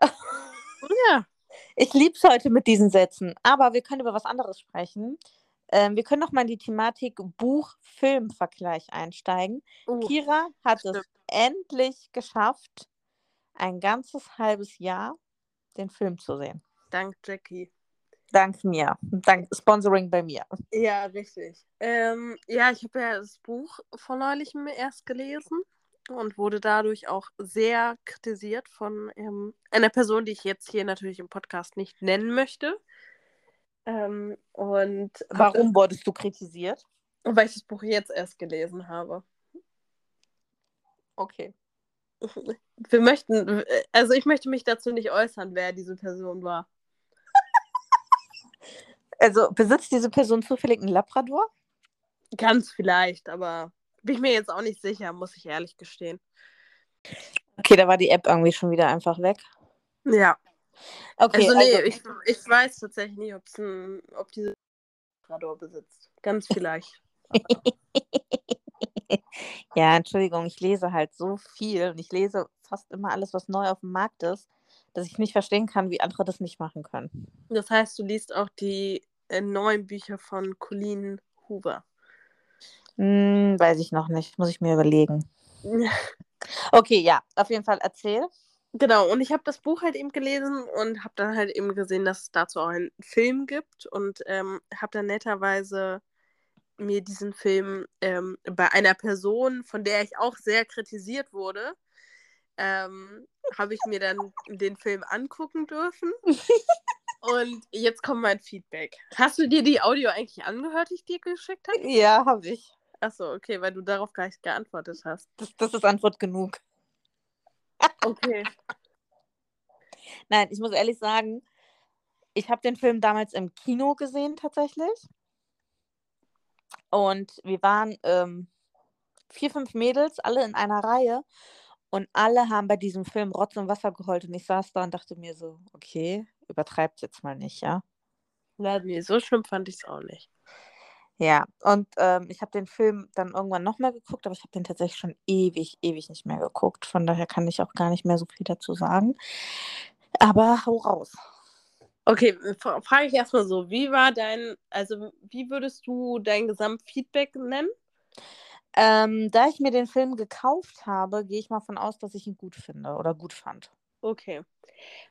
Ja. Ich liebe es heute mit diesen Sätzen. Aber wir können über was anderes sprechen. Ähm, wir können noch mal in die Thematik Buch-Film-Vergleich einsteigen. Uh, Kira hat es stimmt. endlich geschafft, ein ganzes halbes Jahr den Film zu sehen. Dank Jackie. Dank mir. Dank Sponsoring bei mir. Ja, richtig. Ähm, ja, ich habe ja das Buch vor neulichem erst gelesen und wurde dadurch auch sehr kritisiert von ähm, einer Person, die ich jetzt hier natürlich im Podcast nicht nennen möchte. Ähm, und Warum wurdest du kritisiert? Weil ich das Buch jetzt erst gelesen habe. Okay. Wir möchten, also ich möchte mich dazu nicht äußern, wer diese Person war. Also besitzt diese Person zufällig einen Labrador? Ganz vielleicht, aber bin ich mir jetzt auch nicht sicher, muss ich ehrlich gestehen. Okay, da war die App irgendwie schon wieder einfach weg. Ja. Okay, also nee, also, ich, ich weiß tatsächlich nicht, ein, ob diese Labrador besitzt. Ganz vielleicht. ja, Entschuldigung, ich lese halt so viel und ich lese fast immer alles, was neu auf dem Markt ist, dass ich nicht verstehen kann, wie andere das nicht machen können. Das heißt, du liest auch die äh, neuen Bücher von Colleen Hoover. Hm, weiß ich noch nicht, muss ich mir überlegen. Okay, ja, auf jeden Fall erzähl. Genau, und ich habe das Buch halt eben gelesen und habe dann halt eben gesehen, dass es dazu auch einen Film gibt und ähm, habe dann netterweise mir diesen Film ähm, bei einer Person, von der ich auch sehr kritisiert wurde, ähm, habe ich mir dann den Film angucken dürfen. und jetzt kommt mein Feedback. Hast du dir die Audio eigentlich angehört, die ich dir geschickt habe? Ja, habe ich. Achso, okay, weil du darauf gar nicht geantwortet hast. Das, das ist Antwort genug. Okay. Nein, ich muss ehrlich sagen, ich habe den Film damals im Kino gesehen tatsächlich. Und wir waren ähm, vier, fünf Mädels, alle in einer Reihe. Und alle haben bei diesem Film Rotz und Wasser geheult. Und ich saß da und dachte mir so, okay, übertreibt jetzt mal nicht, ja? Na, nee, so schlimm fand ich es auch nicht. Ja, und ähm, ich habe den Film dann irgendwann nochmal geguckt, aber ich habe den tatsächlich schon ewig, ewig nicht mehr geguckt. Von daher kann ich auch gar nicht mehr so viel dazu sagen. Aber hau raus. Okay, fra- frage ich erstmal so, wie war dein, also wie würdest du dein Gesamtfeedback nennen? Ähm, da ich mir den Film gekauft habe, gehe ich mal von aus, dass ich ihn gut finde oder gut fand. Okay.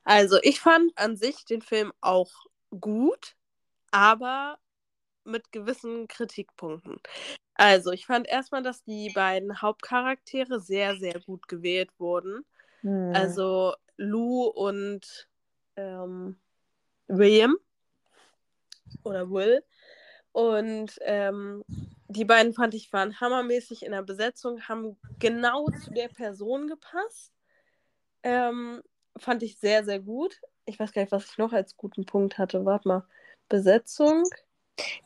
Also ich fand an sich den Film auch gut, aber mit gewissen Kritikpunkten. Also ich fand erstmal, dass die beiden Hauptcharaktere sehr, sehr gut gewählt wurden. Hm. Also Lou und ähm, William oder Will. Und ähm, die beiden fand ich waren hammermäßig in der Besetzung, haben genau zu der Person gepasst. Ähm, fand ich sehr, sehr gut. Ich weiß gar nicht, was ich noch als guten Punkt hatte. Warte mal. Besetzung.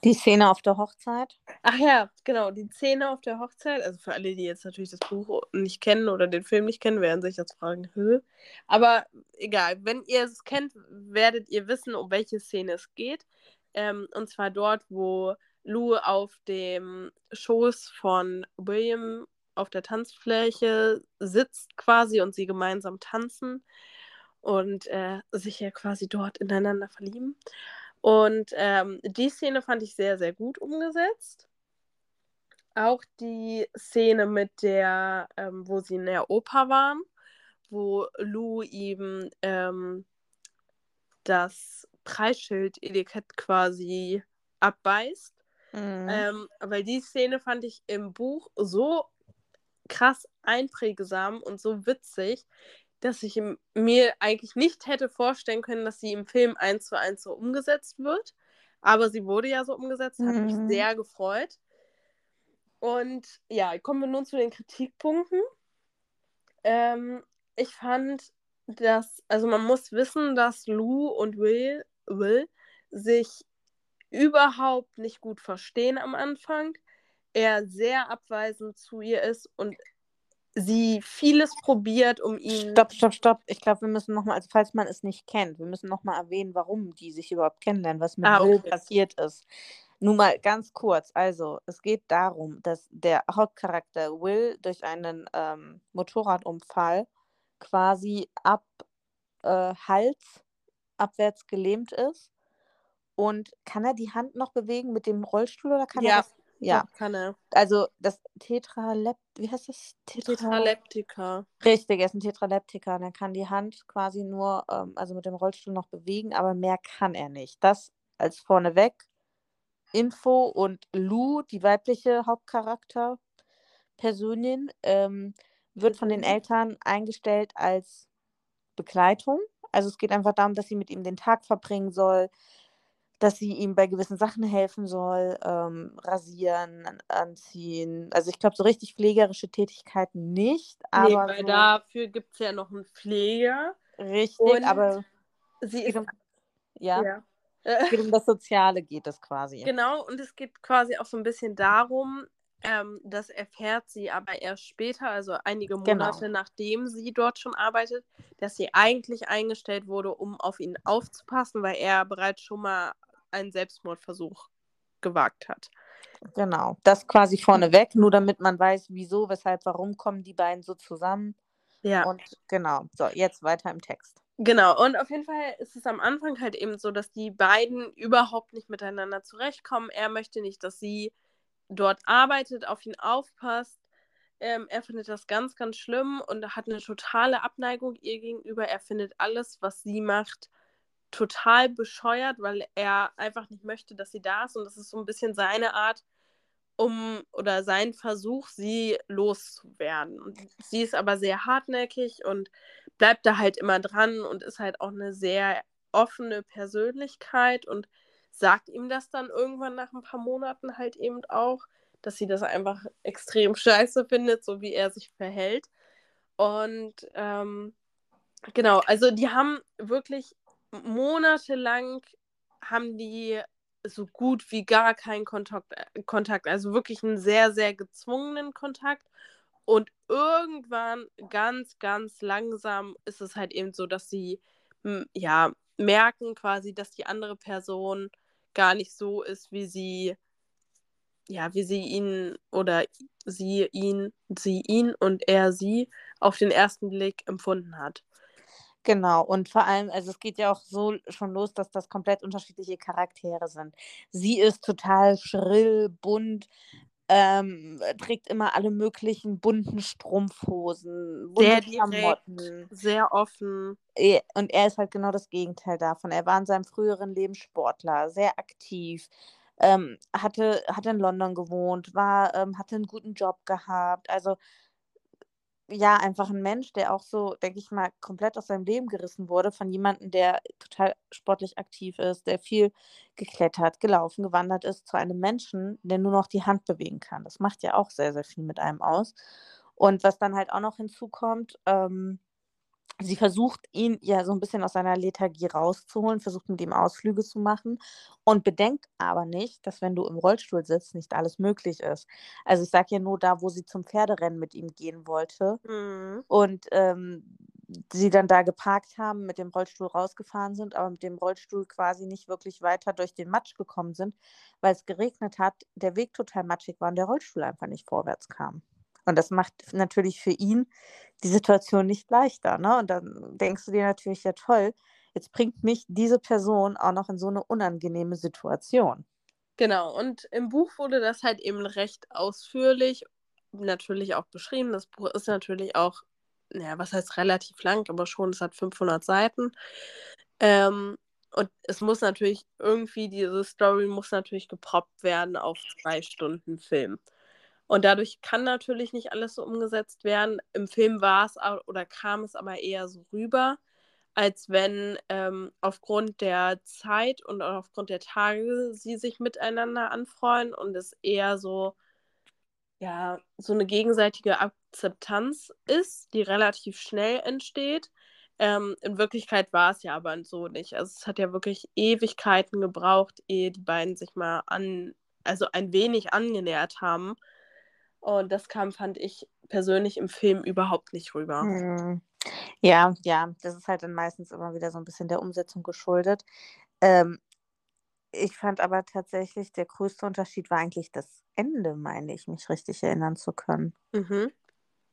Die Szene auf der Hochzeit. Ach ja, genau, die Szene auf der Hochzeit. Also für alle, die jetzt natürlich das Buch nicht kennen oder den Film nicht kennen, werden sich jetzt fragen, Hö? Aber egal, wenn ihr es kennt, werdet ihr wissen, um welche Szene es geht. Ähm, und zwar dort, wo Lou auf dem Schoß von William auf der Tanzfläche sitzt quasi und sie gemeinsam tanzen und äh, sich ja quasi dort ineinander verlieben. Und ähm, die Szene fand ich sehr, sehr gut umgesetzt. Auch die Szene mit der, ähm, wo sie in der Oper waren, wo Lou ihm ähm, das Preisschild-Etikett quasi abbeißt. Mhm. Ähm, weil die Szene fand ich im Buch so krass einprägsam und so witzig, dass ich mir eigentlich nicht hätte vorstellen können, dass sie im Film eins zu eins so umgesetzt wird. Aber sie wurde ja so umgesetzt, hat mich Mhm. sehr gefreut. Und ja, kommen wir nun zu den Kritikpunkten. Ähm, ich fand, dass, also man muss wissen, dass Lou und Will, Will sich überhaupt nicht gut verstehen am Anfang. Er sehr abweisend zu ihr ist und sie vieles probiert, um ihn. Stopp, stopp, stopp. Ich glaube, wir müssen nochmal, also falls man es nicht kennt, wir müssen nochmal erwähnen, warum die sich überhaupt kennenlernen, was mit Ah, Will okay. passiert ist. Nur mal ganz kurz. Also, es geht darum, dass der Hauptcharakter Will durch einen ähm, Motorradunfall quasi ab äh, Hals abwärts gelähmt ist Und kann er die Hand noch bewegen mit dem Rollstuhl oder kann ja, er das? Ja, doch, kann er. also das Tetralep, wie heißt das? Tetra Tetraleptika. Richtig, er ist ein Tetraleptiker und er kann die Hand quasi nur, ähm, also mit dem Rollstuhl noch bewegen, aber mehr kann er nicht. Das als vorneweg. Info und Lou, die weibliche Hauptcharakterpersonin, ähm, wird von den Personin. Eltern eingestellt als Begleitung. Also es geht einfach darum, dass sie mit ihm den Tag verbringen soll, dass sie ihm bei gewissen Sachen helfen soll, ähm, rasieren, an- anziehen. Also ich glaube, so richtig pflegerische Tätigkeiten nicht, Nee, aber weil so dafür gibt es ja noch einen Pfleger. richtig, Und aber Sie ist. um, ja, Ja. es geht um das Soziale geht es quasi. Genau, und es geht quasi auch so ein bisschen darum, ähm, das erfährt sie aber erst später, also einige Genau. Monate nachdem sie dort schon arbeitet, dass sie eigentlich eingestellt wurde, um auf ihn aufzupassen, weil er bereits schon mal einen Selbstmordversuch gewagt hat. Genau, das quasi vorneweg, nur damit man weiß, wieso, weshalb, warum kommen die beiden so zusammen. Ja. Und genau, so, jetzt weiter im Text. Genau, und auf jeden Fall ist es am Anfang halt eben so, dass die beiden überhaupt nicht miteinander zurechtkommen. Er möchte nicht, dass sie dort arbeitet, auf ihn aufpasst. Ähm, er findet das ganz, ganz schlimm und hat eine totale Abneigung ihr gegenüber. Er findet alles, was sie macht, total bescheuert, weil er einfach nicht möchte, dass sie da ist. Und das ist so ein bisschen seine Art, um oder sein Versuch, sie loszuwerden. Und sie ist aber sehr hartnäckig und bleibt da halt immer dran und ist halt auch eine sehr offene Persönlichkeit und sagt ihm das dann irgendwann nach ein paar Monaten halt eben auch, dass sie das einfach extrem scheiße findet, so wie er sich verhält. Und ähm, genau, also die haben wirklich monatelang haben die so gut wie gar keinen Kontakt, äh, Kontakt, also wirklich einen sehr, sehr gezwungenen Kontakt. Und irgendwann ganz, ganz langsam ist es halt eben so, dass sie ja merken quasi, dass die andere Person gar nicht so ist, wie sie ja, wie sie ihn oder sie ihn, sie ihn und er sie auf den ersten Blick empfunden hat. Genau, und vor allem, also es geht ja auch so schon los, dass das komplett unterschiedliche Charaktere sind. Sie ist total schrill, bunt, ähm, trägt immer alle möglichen bunten Strumpfhosen, bunte Sehr direkt, Klamotten. sehr offen. Eh, Und er ist halt genau das Gegenteil davon. Er war in seinem früheren Leben Sportler, sehr aktiv, ähm, hatte, hat in London gewohnt, war, ähm, hatte einen guten Job gehabt. Also ja, einfach ein Mensch, der auch so, denke ich mal, komplett aus seinem Leben gerissen wurde von jemandem, der total sportlich aktiv ist, der viel geklettert, gelaufen, gewandert ist, zu einem Menschen, der nur noch die Hand bewegen kann. Das macht ja auch sehr, sehr viel mit einem aus. Und was dann halt auch noch hinzukommt, ähm, sie versucht ihn ja so ein bisschen aus seiner Lethargie rauszuholen, versucht mit ihm Ausflüge zu machen und bedenkt aber nicht, dass wenn du im Rollstuhl sitzt, nicht alles möglich ist. Also ich sage ja nur da, wo sie zum Pferderennen mit ihm gehen wollte Mhm. und ähm, sie dann da geparkt haben, mit dem Rollstuhl rausgefahren sind, aber mit dem Rollstuhl quasi nicht wirklich weiter durch den Matsch gekommen sind, weil es geregnet hat, der Weg total matschig war und der Rollstuhl einfach nicht vorwärts kam. Und das macht natürlich für ihn die Situation nicht leichter. Ne? Und dann denkst du dir natürlich, ja toll, jetzt bringt mich diese Person auch noch in so eine unangenehme Situation. Genau, und im Buch wurde das halt eben recht ausführlich natürlich auch beschrieben. Das Buch ist natürlich auch, ja, was heißt relativ lang, aber schon, es hat 500 Seiten. Ähm, und es muss natürlich irgendwie, diese Story muss natürlich geproppt werden auf zwei Stunden Film. Und dadurch kann natürlich nicht alles so umgesetzt werden. Im Film war es oder kam es aber eher so rüber, als wenn ähm, aufgrund der Zeit und aufgrund der Tage sie sich miteinander anfreuen und es eher so, ja, so eine gegenseitige Akzeptanz ist, die relativ schnell entsteht. Ähm, in Wirklichkeit war es ja aber so nicht. Also es hat ja wirklich Ewigkeiten gebraucht, ehe die beiden sich mal an, also ein wenig angenähert haben. Und das kam, fand ich persönlich im Film überhaupt nicht rüber. Hm. Ja, ja, das ist halt dann meistens immer wieder so ein bisschen der Umsetzung geschuldet. Ähm, ich fand aber tatsächlich, der größte Unterschied war eigentlich das Ende, meine ich, mich richtig erinnern zu können. Mhm.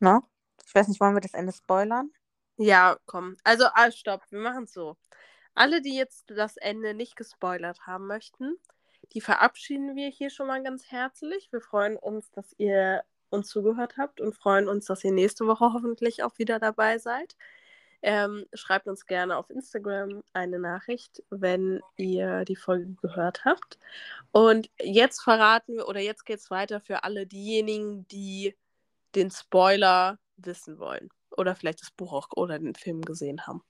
Ne? Ich weiß nicht, wollen wir das Ende spoilern? Ja, komm. Also, ah, stopp, wir machen es so. alle, die jetzt das Ende nicht gespoilert haben möchten, die verabschieden wir hier schon mal ganz herzlich. Wir freuen uns, dass ihr uns zugehört habt und freuen uns, dass ihr nächste Woche hoffentlich auch wieder dabei seid. Ähm, schreibt uns gerne auf Instagram eine Nachricht, wenn ihr die Folge gehört habt. Und jetzt verraten wir, oder jetzt geht es weiter für alle diejenigen, die den Spoiler wissen wollen. Oder vielleicht das Buch auch oder den Film gesehen haben.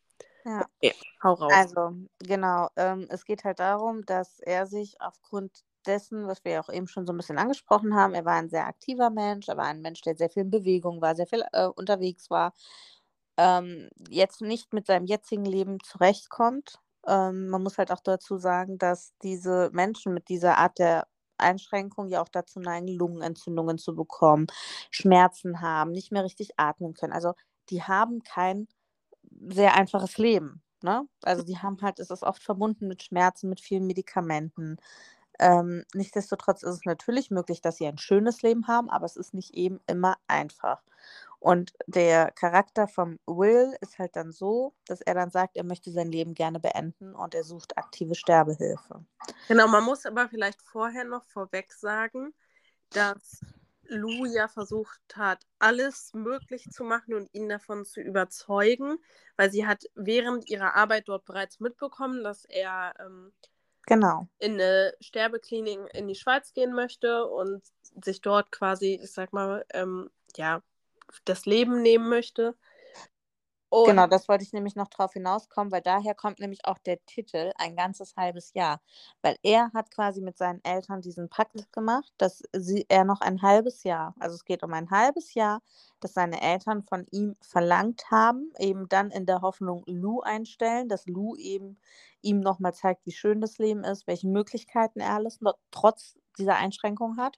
Ja. Okay, hau raus. Also, genau. Ähm, es geht halt darum, dass er sich aufgrund dessen, was wir ja auch eben schon so ein bisschen angesprochen haben, er war ein sehr aktiver Mensch, er war ein Mensch, der sehr viel in Bewegung war, sehr viel äh, unterwegs war, ähm, jetzt nicht mit seinem jetzigen Leben zurechtkommt. Ähm, man muss halt auch dazu sagen, dass diese Menschen mit dieser Art der Einschränkung ja auch dazu neigen, Lungenentzündungen zu bekommen, Schmerzen haben, nicht mehr richtig atmen können. Also die haben kein sehr einfaches Leben. Ne? Also die haben halt, es ist oft verbunden mit Schmerzen, mit vielen Medikamenten. Ähm, nichtsdestotrotz ist es natürlich möglich, dass sie ein schönes Leben haben, aber es ist nicht eben immer einfach. Und der Charakter von Will ist halt dann so, dass er dann sagt, er möchte sein Leben gerne beenden und er sucht aktive Sterbehilfe. Genau, man muss aber vielleicht vorher noch vorweg sagen, dass Lou ja versucht hat, alles möglich zu machen und ihn davon zu überzeugen, weil sie hat während ihrer Arbeit dort bereits mitbekommen, dass er ähm, genau. in eine Sterbeklinik in die Schweiz gehen möchte und sich dort quasi, ich sag mal, ähm, ja, das Leben nehmen möchte. Und genau, das wollte ich nämlich noch drauf hinauskommen, weil daher kommt nämlich auch der Titel ein ganzes halbes Jahr. Weil er hat quasi mit seinen Eltern diesen Pakt gemacht, dass sie, er noch ein halbes Jahr, also es geht um ein halbes Jahr, dass seine Eltern von ihm verlangt haben, eben dann in der Hoffnung Lou einstellen, dass Lou eben ihm nochmal zeigt, wie schön das Leben ist, welche Möglichkeiten er alles noch, trotz dieser Einschränkung hat.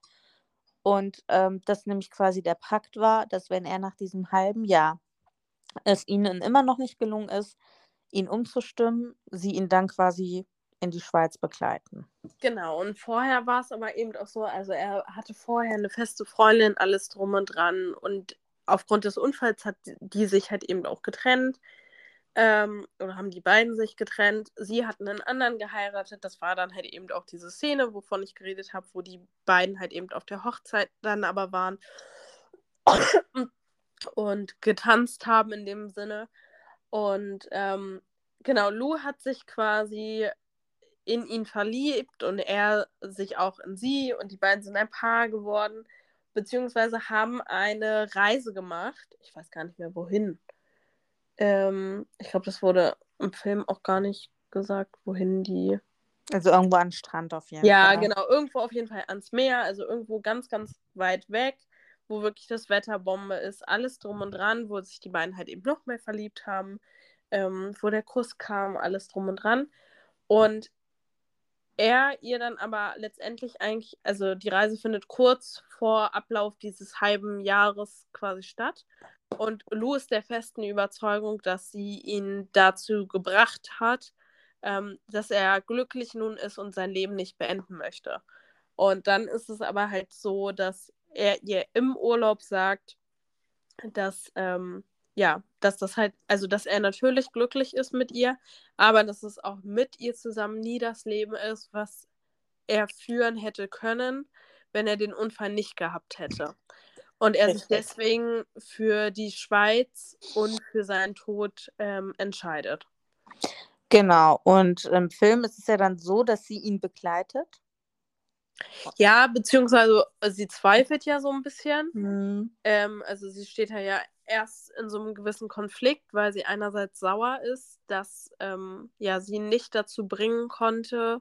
Und ähm, das nämlich quasi der Pakt war, dass wenn er nach diesem halben Jahr es ihnen immer noch nicht gelungen ist, ihn umzustimmen, sie ihn dann quasi in die Schweiz begleiten. Genau, und vorher war es aber eben auch so, also er hatte vorher eine feste Freundin, alles drum und dran und aufgrund des Unfalls hat die sich halt eben auch getrennt. Ähm, oder haben die beiden sich getrennt. Sie hatten einen anderen geheiratet. Das war dann halt eben auch diese Szene, wovon ich geredet habe, wo die beiden halt eben auf der Hochzeit dann aber waren und getanzt haben in dem Sinne. Und ähm, genau, Lou hat sich quasi in ihn verliebt und er sich auch in sie und die beiden sind ein Paar geworden, beziehungsweise haben eine Reise gemacht. Ich weiß gar nicht mehr wohin. Ähm, ich glaube, das wurde im Film auch gar nicht gesagt, wohin die. Also irgendwo an den Strand auf jeden ja, Fall. Ja, genau, irgendwo auf jeden Fall ans Meer, also irgendwo ganz, ganz weit weg, wo wirklich das Wetter Bombe ist, alles drum und dran, wo sich die beiden halt eben noch mehr verliebt haben, ähm, wo der Kuss kam, alles drum und dran. Und er ihr dann aber letztendlich eigentlich, also die Reise findet kurz vor Ablauf dieses halben Jahres quasi statt. Und Lou ist der festen Überzeugung, dass sie ihn dazu gebracht hat, ähm, dass er glücklich nun ist und sein Leben nicht beenden möchte. Und dann ist es aber halt so, dass er ihr im Urlaub sagt, dass, ähm, ja, dass das halt, also dass er natürlich glücklich ist mit ihr, aber dass es auch mit ihr zusammen nie das Leben ist, was er führen hätte können, wenn er den Unfall nicht gehabt hätte. Und er sich deswegen für die Schweiz und für seinen Tod ähm, entscheidet. Genau, und im Film ist es ja dann so, dass sie ihn begleitet. Ja, beziehungsweise sie zweifelt ja so ein bisschen. Mhm. Ähm, also sie steht ja erst in so einem gewissen Konflikt, weil sie einerseits sauer ist, dass ähm, ja sie nicht dazu bringen konnte,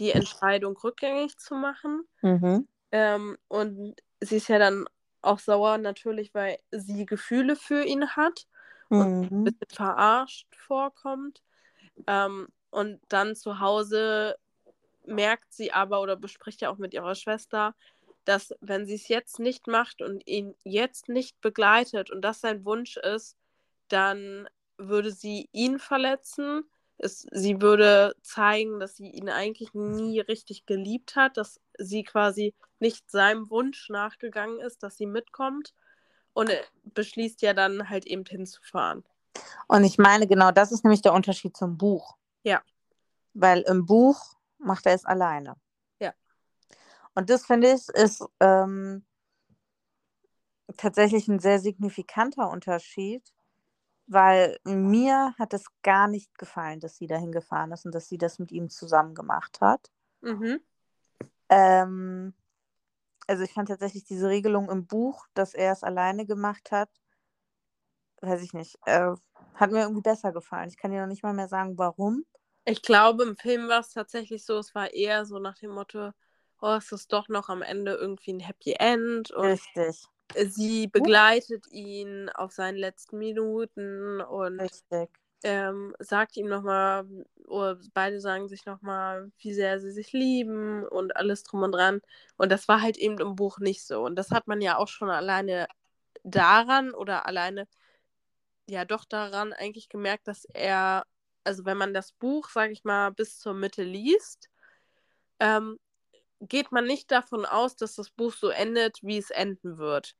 die Entscheidung rückgängig zu machen. Mhm. Ähm, und sie ist ja dann auch sauer natürlich, weil sie Gefühle für ihn hat mhm. und ein bisschen verarscht vorkommt. Ähm, und dann zu Hause merkt sie aber oder bespricht ja auch mit ihrer Schwester, dass wenn sie es jetzt nicht macht und ihn jetzt nicht begleitet und das sein Wunsch ist, dann würde sie ihn verletzen. Es, sie würde zeigen, dass sie ihn eigentlich nie richtig geliebt hat, dass sie quasi nicht seinem Wunsch nachgegangen ist, dass sie mitkommt und beschließt ja dann halt eben hinzufahren. Und ich meine, genau das ist nämlich der Unterschied zum Buch. Ja. Weil im Buch macht er es alleine. Ja. Und das finde ich ist ähm, tatsächlich ein sehr signifikanter Unterschied, weil mir hat es gar nicht gefallen, dass sie dahin gefahren ist und dass sie das mit ihm zusammen gemacht hat. Mhm. Ähm, also ich fand tatsächlich diese Regelung im Buch, dass er es alleine gemacht hat, weiß ich nicht, äh, hat mir irgendwie besser gefallen. Ich kann dir noch nicht mal mehr sagen, warum. Ich glaube, im Film war es tatsächlich so, es war eher so nach dem Motto, oh, es ist doch noch am Ende irgendwie ein Happy End und Richtig. sie begleitet ihn auf seinen letzten Minuten und ähm, sagt ihm nochmal, oder beide sagen sich nochmal, wie sehr sie sich lieben und alles drum und dran. Und das war halt eben im Buch nicht so. Und das hat man ja auch schon alleine daran oder alleine, ja doch daran eigentlich gemerkt, dass er, also wenn man das Buch, sag ich mal, bis zur Mitte liest, ähm, geht man nicht davon aus, dass das Buch so endet, wie es enden wird.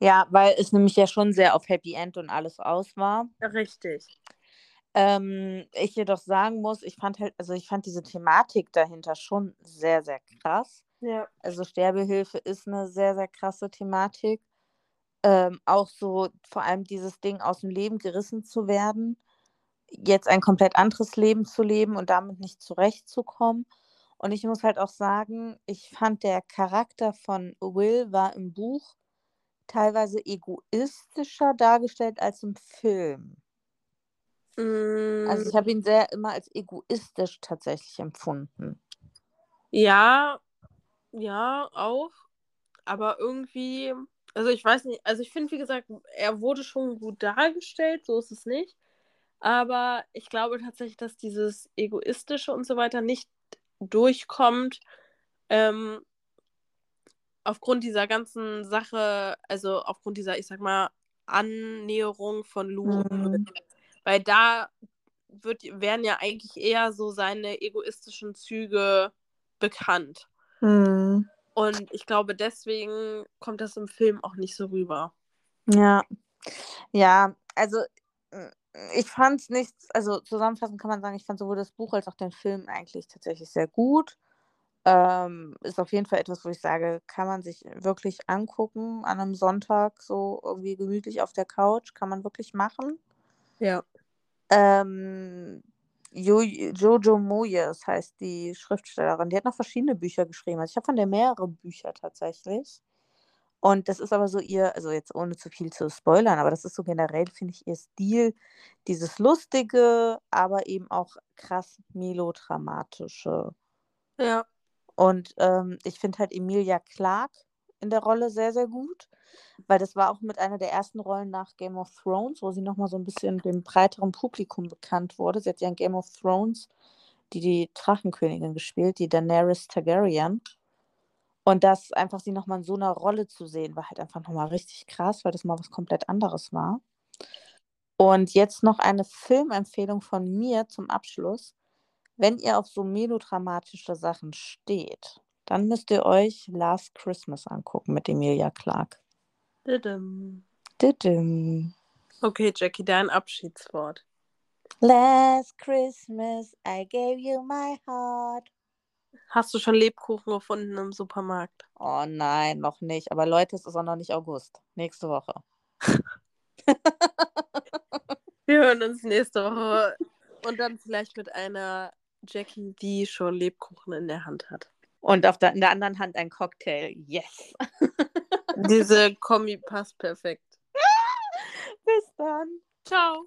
Ja, weil es nämlich ja schon sehr auf Happy End und alles aus war. Richtig. Ähm, ich jedoch sagen muss, ich fand halt, also ich fand diese Thematik dahinter schon sehr, sehr krass. Ja. Also Sterbehilfe ist eine sehr, sehr krasse Thematik. Ähm, auch so vor allem dieses Ding aus dem Leben gerissen zu werden, jetzt ein komplett anderes Leben zu leben und damit nicht zurechtzukommen. Und ich muss halt auch sagen, ich fand der Charakter von Will war im Buch teilweise egoistischer dargestellt als im Film. Also Mm, ich habe ihn sehr immer als egoistisch tatsächlich empfunden. ja, ja, auch. Aber irgendwie, also ich weiß nicht, also ich finde, wie gesagt, er wurde schon gut dargestellt, so ist es nicht. Aber ich glaube tatsächlich, dass dieses Egoistische und so weiter nicht durchkommt, ähm, aufgrund dieser ganzen Sache, also aufgrund dieser, ich sag mal, Annäherung von Lou Will. Mhm. Weil da wird, werden ja eigentlich eher so seine egoistischen Züge bekannt. Mhm. Und ich glaube, deswegen kommt das im Film auch nicht so rüber. Ja. Ja, also mm, ich fand es nicht, also zusammenfassend kann man sagen, ich fand sowohl das Buch als auch den Film eigentlich tatsächlich sehr gut. Ähm, ist auf jeden Fall etwas, wo ich sage, kann man sich wirklich angucken an einem Sonntag, so irgendwie gemütlich auf der Couch, kann man wirklich machen. Ja. Ähm, jo Jojo Moyes heißt die Schriftstellerin. Die hat noch verschiedene Bücher geschrieben. Also ich habe von der mehrere Bücher tatsächlich. Und das ist aber so ihr, also jetzt ohne zu viel zu spoilern, aber das ist so generell, finde ich, ihr Stil, dieses Lustige, aber eben auch krass melodramatische. Ja. Und ähm, ich finde halt Emilia Clarke in der Rolle sehr, sehr gut, weil das war auch mit einer der ersten Rollen nach Game of Thrones, wo sie nochmal so ein bisschen dem breiteren Publikum bekannt wurde. Sie hat ja in Game of Thrones die, die Drachenkönigin gespielt, die Daenerys Targaryen. Und das einfach sie nochmal in so einer Rolle zu sehen, war halt einfach nochmal richtig krass, weil das mal was komplett anderes war. Und jetzt noch eine Filmempfehlung von mir zum Abschluss. Wenn ihr auf so melodramatische Sachen steht, dann müsst ihr euch Last Christmas angucken mit Emilia Clarke. Didim. Didim. Okay, Jackie, dein Abschiedswort. Last Christmas I gave you my heart. Hast du schon Lebkuchen gefunden im Supermarkt? Oh nein, noch nicht. Aber Leute, es ist auch noch nicht August. Nächste Woche. Wir hören uns nächste Woche und dann vielleicht mit einer Jackie, die schon Lebkuchen in der Hand hat. Und auf der, in der anderen Hand ein Cocktail. Yes. Diese Kombi passt perfekt. Bis dann. Ciao.